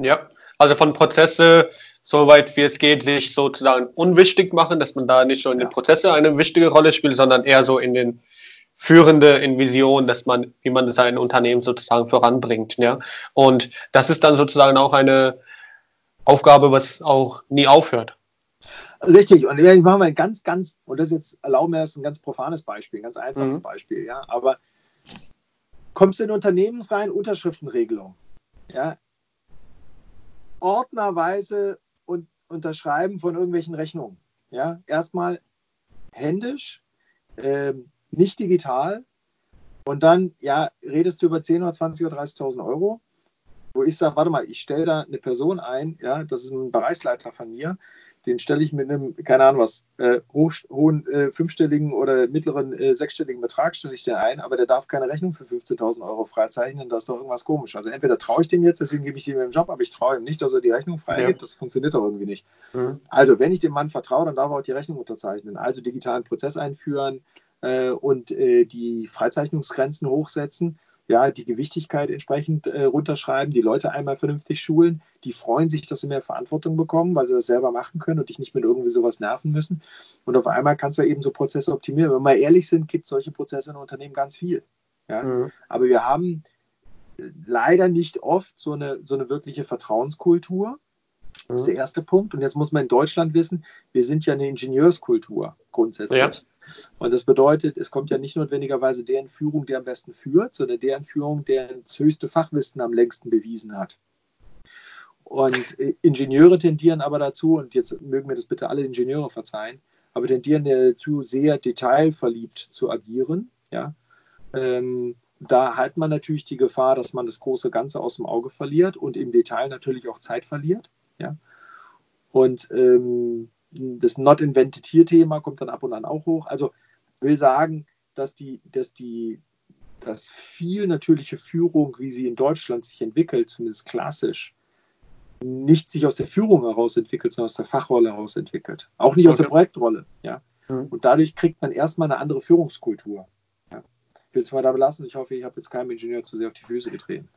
S1: Ja, also von Prozesse, soweit wie es geht, sich sozusagen unwichtig machen, dass man da nicht so in den Prozesse eine wichtige Rolle spielt, sondern eher so in den Führende in Vision, dass man, wie man sein Unternehmen sozusagen voranbringt. Ja? Und das ist dann sozusagen auch eine Aufgabe, was auch nie aufhört.
S2: Richtig, und ich mache mal ein ganz, ganz, und das ist jetzt, erlauben wir es, ein ganz profanes Beispiel, ein ganz einfaches mhm. Beispiel, ja, aber kommst du in Unternehmens rein, Unterschriftenregelung, ja, ordnerweise und Unterschreiben von irgendwelchen Rechnungen. Ja, erstmal händisch, äh, nicht digital. Und dann, ja, redest du über 10 oder 20 oder 30.000 Euro, wo ich sage, warte mal, ich stelle da eine Person ein, ja, das ist ein Bereichsleiter von mir, den stelle ich mit einem, keine Ahnung was, äh, hoch, hohen äh, fünfstelligen oder mittleren äh, sechsstelligen Betrag stelle ich den ein, aber der darf keine Rechnung für 15.000 Euro freizeichnen, das ist doch irgendwas komisch. Also entweder traue ich dem jetzt, deswegen gebe ich ihm den Job, aber ich traue ihm nicht, dass er die Rechnung freigibt, ja. das funktioniert doch irgendwie nicht. Mhm. Also wenn ich dem Mann vertraue, dann darf er auch die Rechnung unterzeichnen, also digitalen Prozess einführen äh, und äh, die Freizeichnungsgrenzen hochsetzen ja, die Gewichtigkeit entsprechend äh, runterschreiben, die Leute einmal vernünftig schulen. Die freuen sich, dass sie mehr Verantwortung bekommen, weil sie das selber machen können und dich nicht mit irgendwie sowas nerven müssen. Und auf einmal kannst du eben so Prozesse optimieren. Wenn wir mal ehrlich sind, gibt es solche Prozesse in Unternehmen ganz viel. Ja? Mhm. Aber wir haben äh, leider nicht oft so eine, so eine wirkliche Vertrauenskultur. Das ist der mhm. erste Punkt. Und jetzt muss man in Deutschland wissen, wir sind ja eine Ingenieurskultur grundsätzlich. Ja. Und das bedeutet, es kommt ja nicht notwendigerweise der in Führung, der am besten führt, sondern der in Führung, der das höchste Fachwissen am längsten bewiesen hat. Und äh, Ingenieure tendieren aber dazu, und jetzt mögen mir das bitte alle Ingenieure verzeihen, aber tendieren dazu, sehr detailverliebt zu agieren. Ja? Ähm, da hat man natürlich die Gefahr, dass man das große Ganze aus dem Auge verliert und im Detail natürlich auch Zeit verliert. Ja? Und ähm, das Not Invented Here-Thema kommt dann ab und an auch hoch. Also will sagen, dass die, dass die, dass viel natürliche Führung, wie sie in Deutschland sich entwickelt, zumindest klassisch, nicht sich aus der Führung heraus entwickelt, sondern aus der Fachrolle heraus entwickelt. Auch nicht okay. aus der Projektrolle. Ja? Mhm. Und dadurch kriegt man erstmal eine andere Führungskultur. Ja? Ich will es mal da belassen. Ich hoffe, ich habe jetzt keinem Ingenieur zu sehr auf die Füße getreten.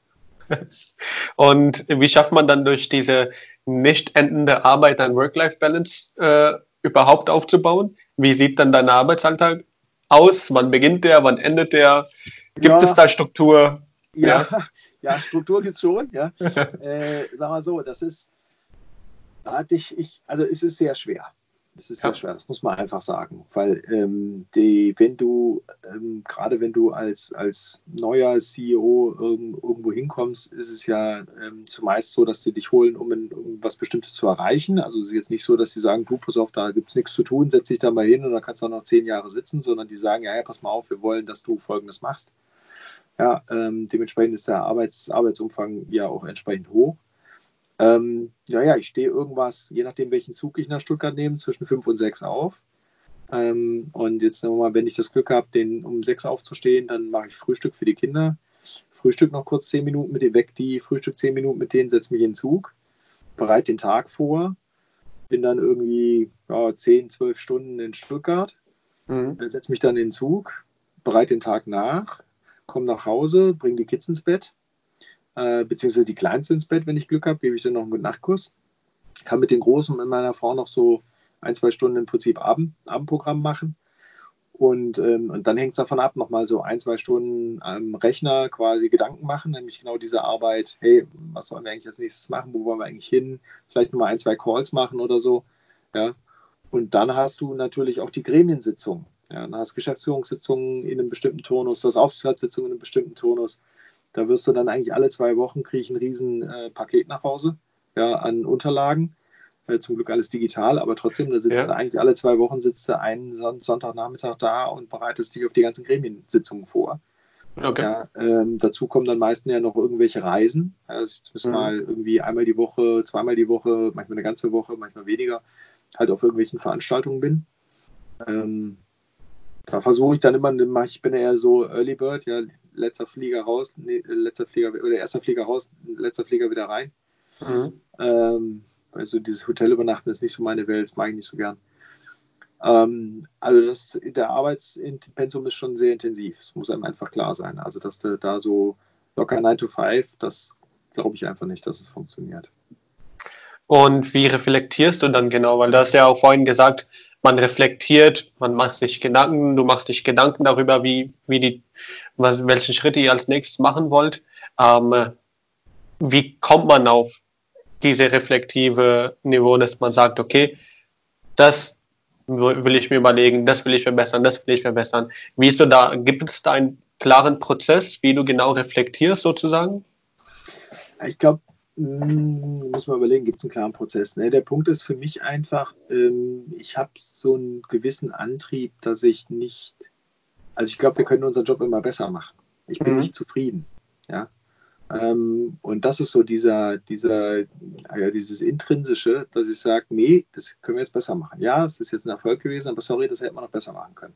S1: Und wie schafft man dann durch diese nicht endende Arbeit ein Work-Life-Balance äh, überhaupt aufzubauen? Wie sieht dann dein Arbeitsalltag aus? Wann beginnt der? Wann endet der? Gibt ja, es da Struktur?
S2: Ja, ja, ja Struktur gibt es schon. Ja. äh, sag mal so, das ist, ich, ich, also es ist sehr schwer. Das ist ja. sehr schwer, das muss man einfach sagen. Weil ähm, die, wenn du, ähm, gerade wenn du als, als neuer CEO irgend, irgendwo hinkommst, ist es ja ähm, zumeist so, dass die dich holen, um, in, um was Bestimmtes zu erreichen. Also es ist jetzt nicht so, dass die sagen, du, pass auf, da gibt es nichts zu tun, setz dich da mal hin und dann kannst du auch noch zehn Jahre sitzen, sondern die sagen, ja, ja, pass mal auf, wir wollen, dass du Folgendes machst. Ja, ähm, dementsprechend ist der Arbeits, Arbeitsumfang ja auch entsprechend hoch. Ähm, ja, ja, ich stehe irgendwas, je nachdem, welchen Zug ich nach Stuttgart nehme, zwischen fünf und sechs auf. Ähm, und jetzt nochmal, wenn ich das Glück habe, den um sechs aufzustehen, dann mache ich Frühstück für die Kinder. Frühstück noch kurz zehn Minuten mit denen weg, die Frühstück zehn Minuten mit denen, setze mich in den Zug, bereite den Tag vor, bin dann irgendwie ja, zehn, zwölf Stunden in Stuttgart, mhm. setze mich dann in den Zug, bereite den Tag nach, komme nach Hause, bringe die Kids ins Bett, äh, beziehungsweise die Kleinste ins Bett, wenn ich Glück habe, gebe ich dann noch einen guten Nachtkuss. Kann mit den Großen und meiner Frau noch so ein, zwei Stunden im Prinzip Abend, Abendprogramm machen. Und, ähm, und dann hängt es davon ab, nochmal so ein, zwei Stunden am Rechner quasi Gedanken machen, nämlich genau diese Arbeit, hey, was sollen wir eigentlich als nächstes machen, wo wollen wir eigentlich hin, vielleicht nochmal ein, zwei Calls machen oder so. Ja. Und dann hast du natürlich auch die Gremiensitzung. Ja, dann hast du Geschäftsführungssitzungen in einem bestimmten Tonus, du hast Aufsichtsratssitzungen in einem bestimmten Tonus. Da wirst du dann eigentlich alle zwei Wochen kriege ich ein riesen äh, Paket nach Hause ja, an Unterlagen. Äh, zum Glück alles digital, aber trotzdem, da sitzt ja. du eigentlich alle zwei Wochen sitzt du einen Sonntagnachmittag da und bereitest dich auf die ganzen Gremiensitzungen vor. Okay. Ja, ähm, dazu kommen dann meistens ja noch irgendwelche Reisen. Also jetzt müssen mhm. mal irgendwie einmal die Woche, zweimal die Woche, manchmal eine ganze Woche, manchmal weniger, halt auf irgendwelchen Veranstaltungen bin. Ähm, da versuche ich dann immer, ich bin eher so Early Bird, ja, letzter Flieger raus, nee, letzter Flieger oder erster Flieger raus, letzter Flieger wieder rein. Mhm. Ähm, also dieses Hotel übernachten ist nicht so meine Welt, das mag ich nicht so gern. Ähm, also das, der Arbeitspensum ist schon sehr intensiv, das muss einem einfach klar sein. Also dass du da so locker 9 to 5, das glaube ich einfach nicht, dass es funktioniert.
S1: Und wie reflektierst du dann genau? Weil du hast ja auch vorhin gesagt, man reflektiert, man macht sich Gedanken, du machst dich Gedanken darüber, wie, wie die, was, welche Schritte ihr als nächstes machen wollt. Ähm, wie kommt man auf diese reflektive Niveau, dass man sagt, okay, das will ich mir überlegen, das will ich verbessern, das will ich verbessern. Wie ist du da, gibt es da einen klaren Prozess, wie du genau reflektierst sozusagen?
S2: Ich glaube, muss man überlegen, gibt es einen klaren Prozess. Ne? Der Punkt ist für mich einfach, ähm, ich habe so einen gewissen Antrieb, dass ich nicht, also ich glaube, wir können unseren Job immer besser machen. Ich bin mhm. nicht zufrieden. Ja? Ähm, und das ist so dieser, dieser, ja, dieses Intrinsische, dass ich sage, nee, das können wir jetzt besser machen. Ja, es ist jetzt ein Erfolg gewesen, aber sorry, das hätte man noch besser machen können.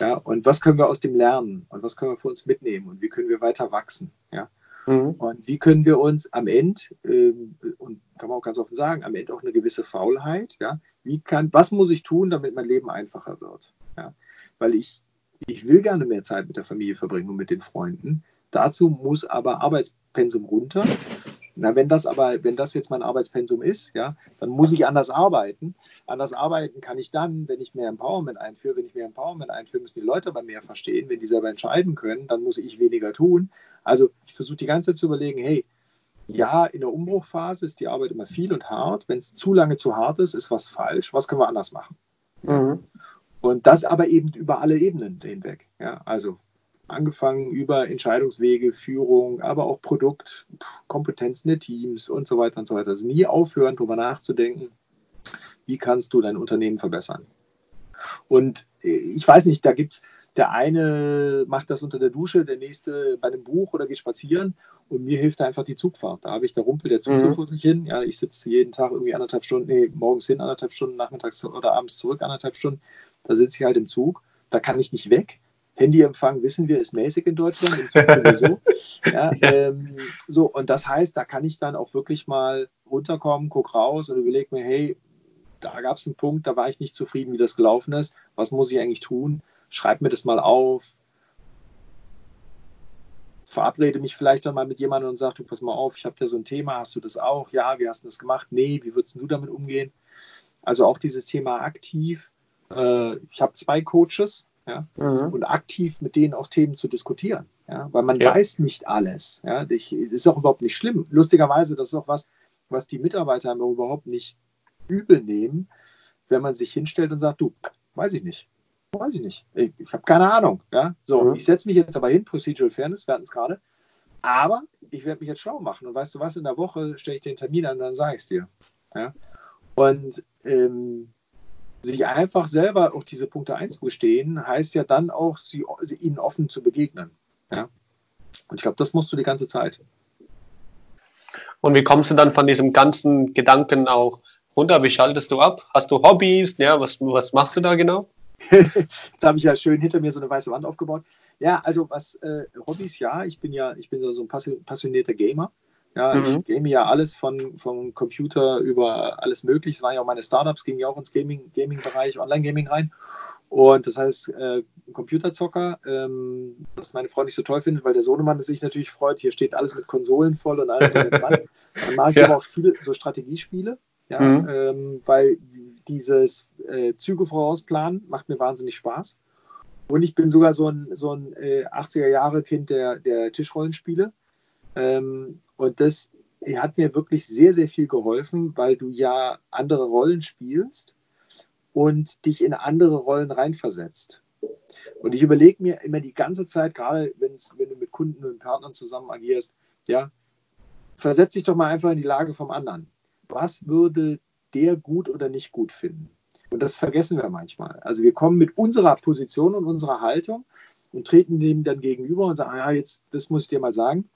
S2: Ja, und was können wir aus dem lernen und was können wir für uns mitnehmen und wie können wir weiter wachsen? Ja, Mhm. Und wie können wir uns am Ende, ähm, und kann man auch ganz offen sagen, am Ende auch eine gewisse Faulheit, ja, wie kann, was muss ich tun, damit mein Leben einfacher wird? Ja? Weil ich, ich will gerne mehr Zeit mit der Familie verbringen und mit den Freunden. Dazu muss aber Arbeitspensum runter. Na, wenn das aber, wenn das jetzt mein Arbeitspensum ist, ja, dann muss ich anders arbeiten. Anders arbeiten kann ich dann, wenn ich mehr Empowerment einführe. Wenn ich mehr Empowerment einführe, müssen die Leute aber mehr verstehen. Wenn die selber entscheiden können, dann muss ich weniger tun. Also ich versuche die ganze Zeit zu überlegen, hey, ja, in der Umbruchphase ist die Arbeit immer viel und hart. Wenn es zu lange zu hart ist, ist was falsch. Was können wir anders machen? Mhm. Und das aber eben über alle Ebenen hinweg. Ja, also angefangen über Entscheidungswege, Führung, aber auch Produkt, Kompetenzen der Teams und so weiter und so weiter. Also nie aufhören, darüber nachzudenken, wie kannst du dein Unternehmen verbessern. Und äh, ich weiß nicht, da gibt es, der eine macht das unter der Dusche, der nächste bei einem Buch oder geht spazieren und mir hilft da einfach die Zugfahrt. Da habe ich, der Rumpel der Zug mhm. so vor sich hin. Ja, ich sitze jeden Tag irgendwie anderthalb Stunden, nee, morgens hin anderthalb Stunden, nachmittags oder abends zurück anderthalb Stunden. Da sitze ich halt im Zug. Da kann ich nicht weg Handyempfang, wissen wir, ist mäßig in Deutschland. sowieso. ja, ähm, so, und das heißt, da kann ich dann auch wirklich mal runterkommen, guck raus und überlege mir, hey, da gab es einen Punkt, da war ich nicht zufrieden, wie das gelaufen ist. Was muss ich eigentlich tun? Schreib mir das mal auf. Verabrede mich vielleicht dann mal mit jemandem und sag, du pass mal auf, ich habe da so ein Thema, hast du das auch? Ja, wie hast du das gemacht? Nee, wie würdest du damit umgehen? Also auch dieses Thema aktiv. Äh, ich habe zwei Coaches, ja, mhm. und aktiv mit denen auch Themen zu diskutieren, ja, weil man ja. weiß nicht alles. Ja, ich, das ist auch überhaupt nicht schlimm. Lustigerweise, das ist auch was, was die Mitarbeiter überhaupt nicht übel nehmen. wenn man sich hinstellt und sagt, du, weiß ich nicht. Weiß ich nicht. Ich, ich habe keine Ahnung. Ja? So, mhm. ich setze mich jetzt aber hin, Procedural Fairness, wir hatten es gerade. Aber ich werde mich jetzt schlau machen. Und weißt du was, in der Woche stelle ich den Termin an, dann sage ich es dir. Ja? Und ähm, sich einfach selber auch diese Punkte einzugestehen, heißt ja dann auch, sie, sie ihnen offen zu begegnen. Ja? Und ich glaube, das musst du die ganze Zeit.
S1: Und wie kommst du dann von diesem ganzen Gedanken auch runter? Wie schaltest du ab? Hast du Hobbys? Ja, was, was machst du da genau?
S2: Jetzt habe ich ja schön hinter mir so eine weiße Wand aufgebaut. Ja, also was äh, Hobbys, ja, ich bin ja, ich bin so ein passionierter Gamer. Ja, mhm. ich game ja alles von, vom Computer über alles mögliche. Es waren ja auch meine Startups, gingen ja auch ins Gaming, Gaming-Bereich, Online-Gaming rein. Und das heißt, äh, Computerzocker, ähm, was meine Frau nicht so toll findet, weil der Sohnemann sich natürlich freut, hier steht alles mit Konsolen voll und allem dran. Dann mag ich ja. aber auch viele so Strategiespiele, ja, mhm. ähm, weil dieses äh, Züge vorausplanen macht mir wahnsinnig Spaß. Und ich bin sogar so ein, so ein äh, 80er-Jahre-Kind der, der Tischrollenspiele. Ähm, und das hat mir wirklich sehr, sehr viel geholfen, weil du ja andere Rollen spielst und dich in andere Rollen reinversetzt. Und ich überlege mir immer die ganze Zeit, gerade wenn du mit Kunden und Partnern zusammen agierst, ja, versetz dich doch mal einfach in die Lage vom anderen. Was würde der gut oder nicht gut finden? Und das vergessen wir manchmal. Also wir kommen mit unserer Position und unserer Haltung und treten dem dann gegenüber und sagen, ja, jetzt, das muss ich dir mal sagen.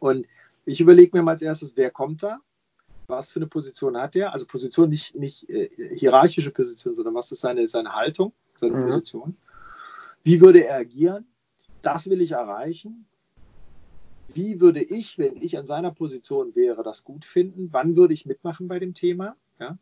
S2: Und ich überlege mir mal als erstes, wer kommt da? was für eine Position hat er? Also Position, nicht, nicht äh, hierarchische Position, sondern was ist seine, seine Haltung, seine mhm. Position? Wie würde er agieren? Das will ich erreichen. Wie würde ich, wenn ich an seiner Position wäre, das gut finden? Wann würde ich mitmachen bei dem Thema? Ja?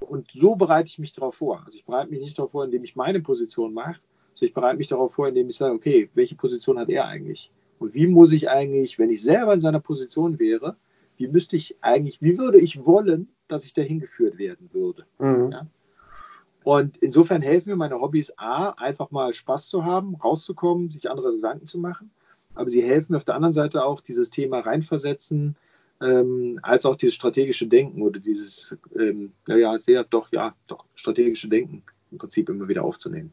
S2: Und so bereite ich mich darauf vor. Also ich bereite mich nicht darauf vor, indem ich meine Position mache, sondern ich bereite mich darauf vor, indem ich sage, okay, welche Position hat er eigentlich? Und wie muss ich eigentlich, wenn ich selber in seiner Position wäre, wie müsste ich eigentlich, wie würde ich wollen, dass ich dahin geführt werden würde. Mhm. Ja? Und insofern helfen mir meine Hobbys A, einfach mal Spaß zu haben, rauszukommen, sich andere Gedanken zu machen. Aber sie helfen mir auf der anderen Seite auch, dieses Thema reinversetzen, ähm, als auch dieses strategische Denken oder dieses, ähm, ja, sehr doch, ja, doch, strategische Denken im Prinzip immer wieder aufzunehmen.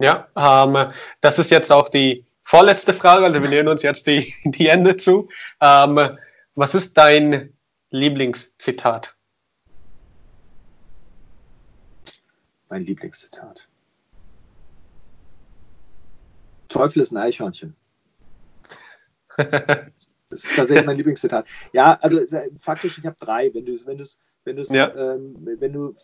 S1: Ja, ähm, das ist jetzt auch die vorletzte Frage, also wir nähern uns jetzt die, die Ende zu. Ähm, was ist dein Lieblingszitat?
S2: Mein Lieblingszitat. Teufel ist ein Eichhörnchen. das ist tatsächlich mein Lieblingszitat. Ja, also faktisch, ich habe drei. Wenn du wenn du wenn du ja. ähm, wenn du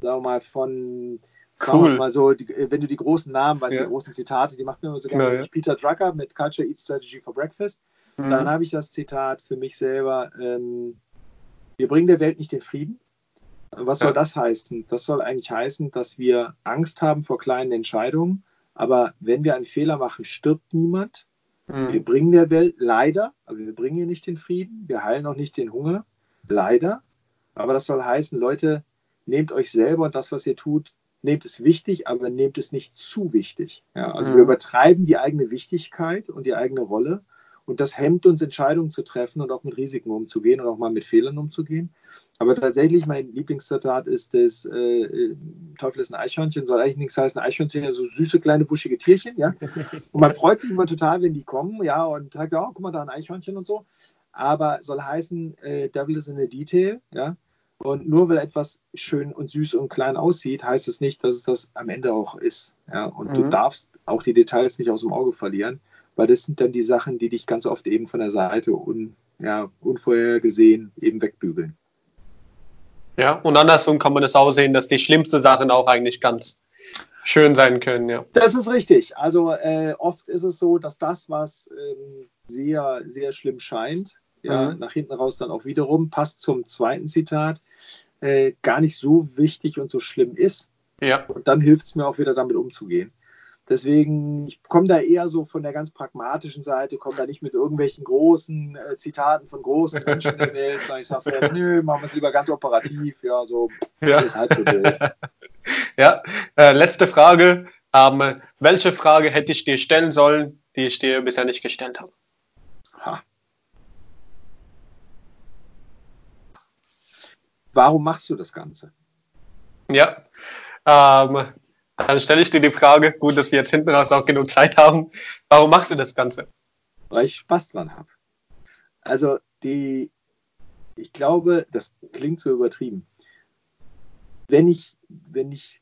S2: sagen wir mal von cool. mal so, die, wenn du die großen Namen, weißt ja. die großen Zitate, die macht mir immer so gerne. Ja, Peter Drucker mit Culture Eat Strategy for Breakfast. Mhm. Dann habe ich das Zitat für mich selber, ähm, wir bringen der Welt nicht den Frieden. Was soll ja. das heißen? Das soll eigentlich heißen, dass wir Angst haben vor kleinen Entscheidungen, aber wenn wir einen Fehler machen, stirbt niemand. Mhm. Wir bringen der Welt leider, aber wir bringen ihr nicht den Frieden, wir heilen auch nicht den Hunger, leider. Aber das soll heißen, Leute, nehmt euch selber und das, was ihr tut, nehmt es wichtig, aber nehmt es nicht zu wichtig. Ja, also mhm. wir übertreiben die eigene Wichtigkeit und die eigene Rolle und das hemmt uns, Entscheidungen zu treffen und auch mit Risiken umzugehen und auch mal mit Fehlern umzugehen. Aber tatsächlich, mein Lieblingszitat ist das, äh, Teufel ist ein Eichhörnchen, soll eigentlich nichts heißen. Eichhörnchen sind ja so süße, kleine, wuschige Tierchen, ja. Und man freut sich immer total, wenn die kommen, ja, und sagt, oh, guck mal, da ein Eichhörnchen und so. Aber soll heißen, äh, Devil is in the detail, ja. Und nur weil etwas schön und süß und klein aussieht, heißt es das nicht, dass es das am Ende auch ist. Ja? Und mhm. du darfst auch die Details nicht aus dem Auge verlieren weil das sind dann die Sachen, die dich ganz oft eben von der Seite un, ja, unvorhergesehen eben wegbügeln.
S1: Ja, und andersrum kann man es auch sehen, dass die schlimmsten Sachen auch eigentlich ganz schön sein können, ja.
S2: Das ist richtig. Also äh, oft ist es so, dass das, was ähm, sehr, sehr schlimm scheint, ja, mhm. nach hinten raus dann auch wiederum, passt zum zweiten Zitat, äh, gar nicht so wichtig und so schlimm ist. Ja. Und dann hilft es mir auch wieder damit umzugehen. Deswegen, ich komme da eher so von der ganz pragmatischen Seite, komme da nicht mit irgendwelchen großen äh, Zitaten von großen Menschen in der Welt, sondern ich sage so, ja, nö, machen wir es lieber ganz operativ, ja, so ja. ist halt so wild.
S1: Ja, äh, letzte Frage. Ähm, welche Frage hätte ich dir stellen sollen, die ich dir bisher nicht gestellt habe? Ha.
S2: Warum machst du das Ganze?
S1: Ja. Ähm, dann stelle ich dir die Frage, gut, dass wir jetzt hinten raus auch genug Zeit haben. Warum machst du das Ganze?
S2: Weil ich Spaß dran habe. Also die, ich glaube, das klingt so übertrieben. Wenn ich, wenn ich,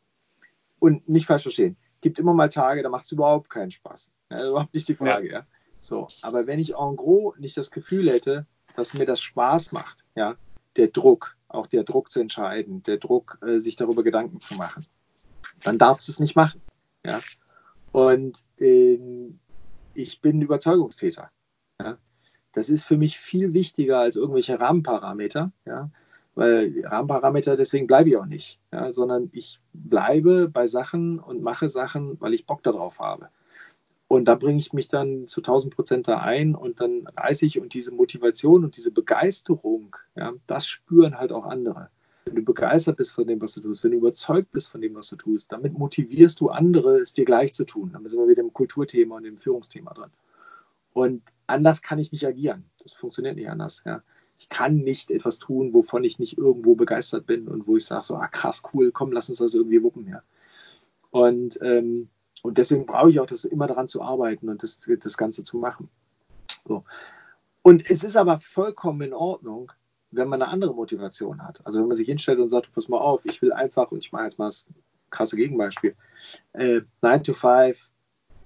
S2: und nicht falsch verstehen, gibt immer mal Tage, da macht es überhaupt keinen Spaß. Ja, überhaupt nicht die Frage, ja. ja. So, aber wenn ich en gros nicht das Gefühl hätte, dass mir das Spaß macht, ja, der Druck, auch der Druck zu entscheiden, der Druck, äh, sich darüber Gedanken zu machen, dann darfst du es nicht machen. Ja? Und äh, ich bin Überzeugungstäter. Ja? Das ist für mich viel wichtiger als irgendwelche Rahmenparameter. Ja? Weil Rahmenparameter, deswegen bleibe ich auch nicht, ja? sondern ich bleibe bei Sachen und mache Sachen, weil ich Bock darauf habe. Und da bringe ich mich dann zu 1000 Prozent da ein und dann reiße ich und diese Motivation und diese Begeisterung, ja, das spüren halt auch andere. Wenn du begeistert bist von dem, was du tust, wenn du überzeugt bist von dem, was du tust, damit motivierst du andere, es dir gleich zu tun. Dann sind wir wieder im Kulturthema und im Führungsthema drin. Und anders kann ich nicht agieren. Das funktioniert nicht anders. Ja. Ich kann nicht etwas tun, wovon ich nicht irgendwo begeistert bin und wo ich sage, so, ah, krass, cool, komm, lass uns das irgendwie wuppen. Ja. Und ähm, und deswegen brauche ich auch das immer daran zu arbeiten und das, das Ganze zu machen. So. Und es ist aber vollkommen in Ordnung, wenn man eine andere Motivation hat. Also wenn man sich hinstellt und sagt, pass mal auf, ich will einfach, und ich mache jetzt mal das krasse Gegenbeispiel, äh, 9 to 5,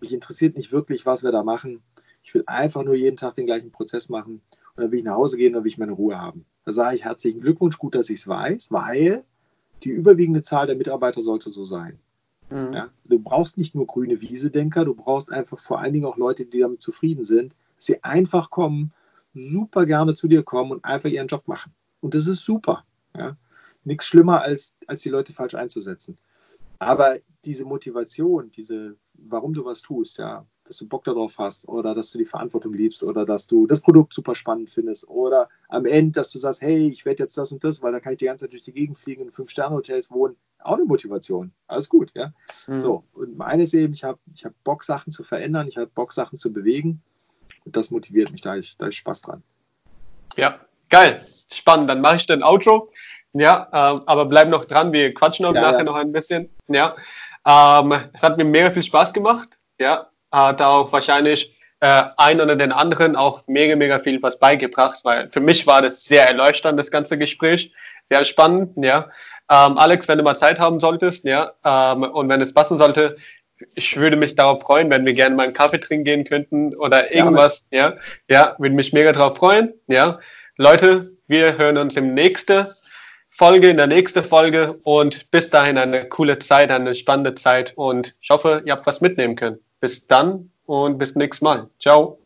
S2: mich interessiert nicht wirklich, was wir da machen. Ich will einfach nur jeden Tag den gleichen Prozess machen und dann will ich nach Hause gehen und dann will ich meine Ruhe haben. Da sage ich herzlichen Glückwunsch, gut, dass ich es weiß, weil die überwiegende Zahl der Mitarbeiter sollte so sein. Mhm. Ja? Du brauchst nicht nur grüne Wiese-Denker, du brauchst einfach vor allen Dingen auch Leute, die damit zufrieden sind, dass sie einfach kommen, super gerne zu dir kommen und einfach ihren Job machen. Und das ist super. Ja? Nichts schlimmer, als, als die Leute falsch einzusetzen. Aber diese Motivation, diese, warum du was tust, ja, dass du Bock darauf hast oder dass du die Verantwortung liebst oder dass du das Produkt super spannend findest oder am Ende, dass du sagst, hey, ich werde jetzt das und das, weil da kann ich die ganze Zeit durch die Gegend fliegen und Fünf-Sterne-Hotels wohnen auch eine Motivation. Alles gut, ja. Mhm. So, und meine ist eben, ich habe ich hab Bock, Sachen zu verändern, ich habe Bock, Sachen zu bewegen. Und das motiviert mich, da ich, da ich Spaß dran.
S1: Ja, geil. Spannend. Dann mache ich den Outro. Ja, äh, aber bleib noch dran, wir quatschen auch ja, nachher ja. noch ein bisschen. Ja. Ähm, es hat mir mega viel Spaß gemacht. Ja, hat auch wahrscheinlich äh, ein oder den anderen auch mega, mega viel was beigebracht, weil für mich war das sehr erleuchtend, das ganze Gespräch. Sehr spannend, ja. Ähm, Alex, wenn du mal Zeit haben solltest, ja, ähm, und wenn es passen sollte, ich würde mich darauf freuen, wenn wir gerne mal einen Kaffee trinken gehen könnten oder irgendwas, ja, ja, würde mich mega darauf freuen, ja. Leute, wir hören uns im nächsten Folge, in der nächsten Folge und bis dahin eine coole Zeit, eine spannende Zeit und ich hoffe, ihr habt was mitnehmen können. Bis dann und bis nächstes Mal. Ciao.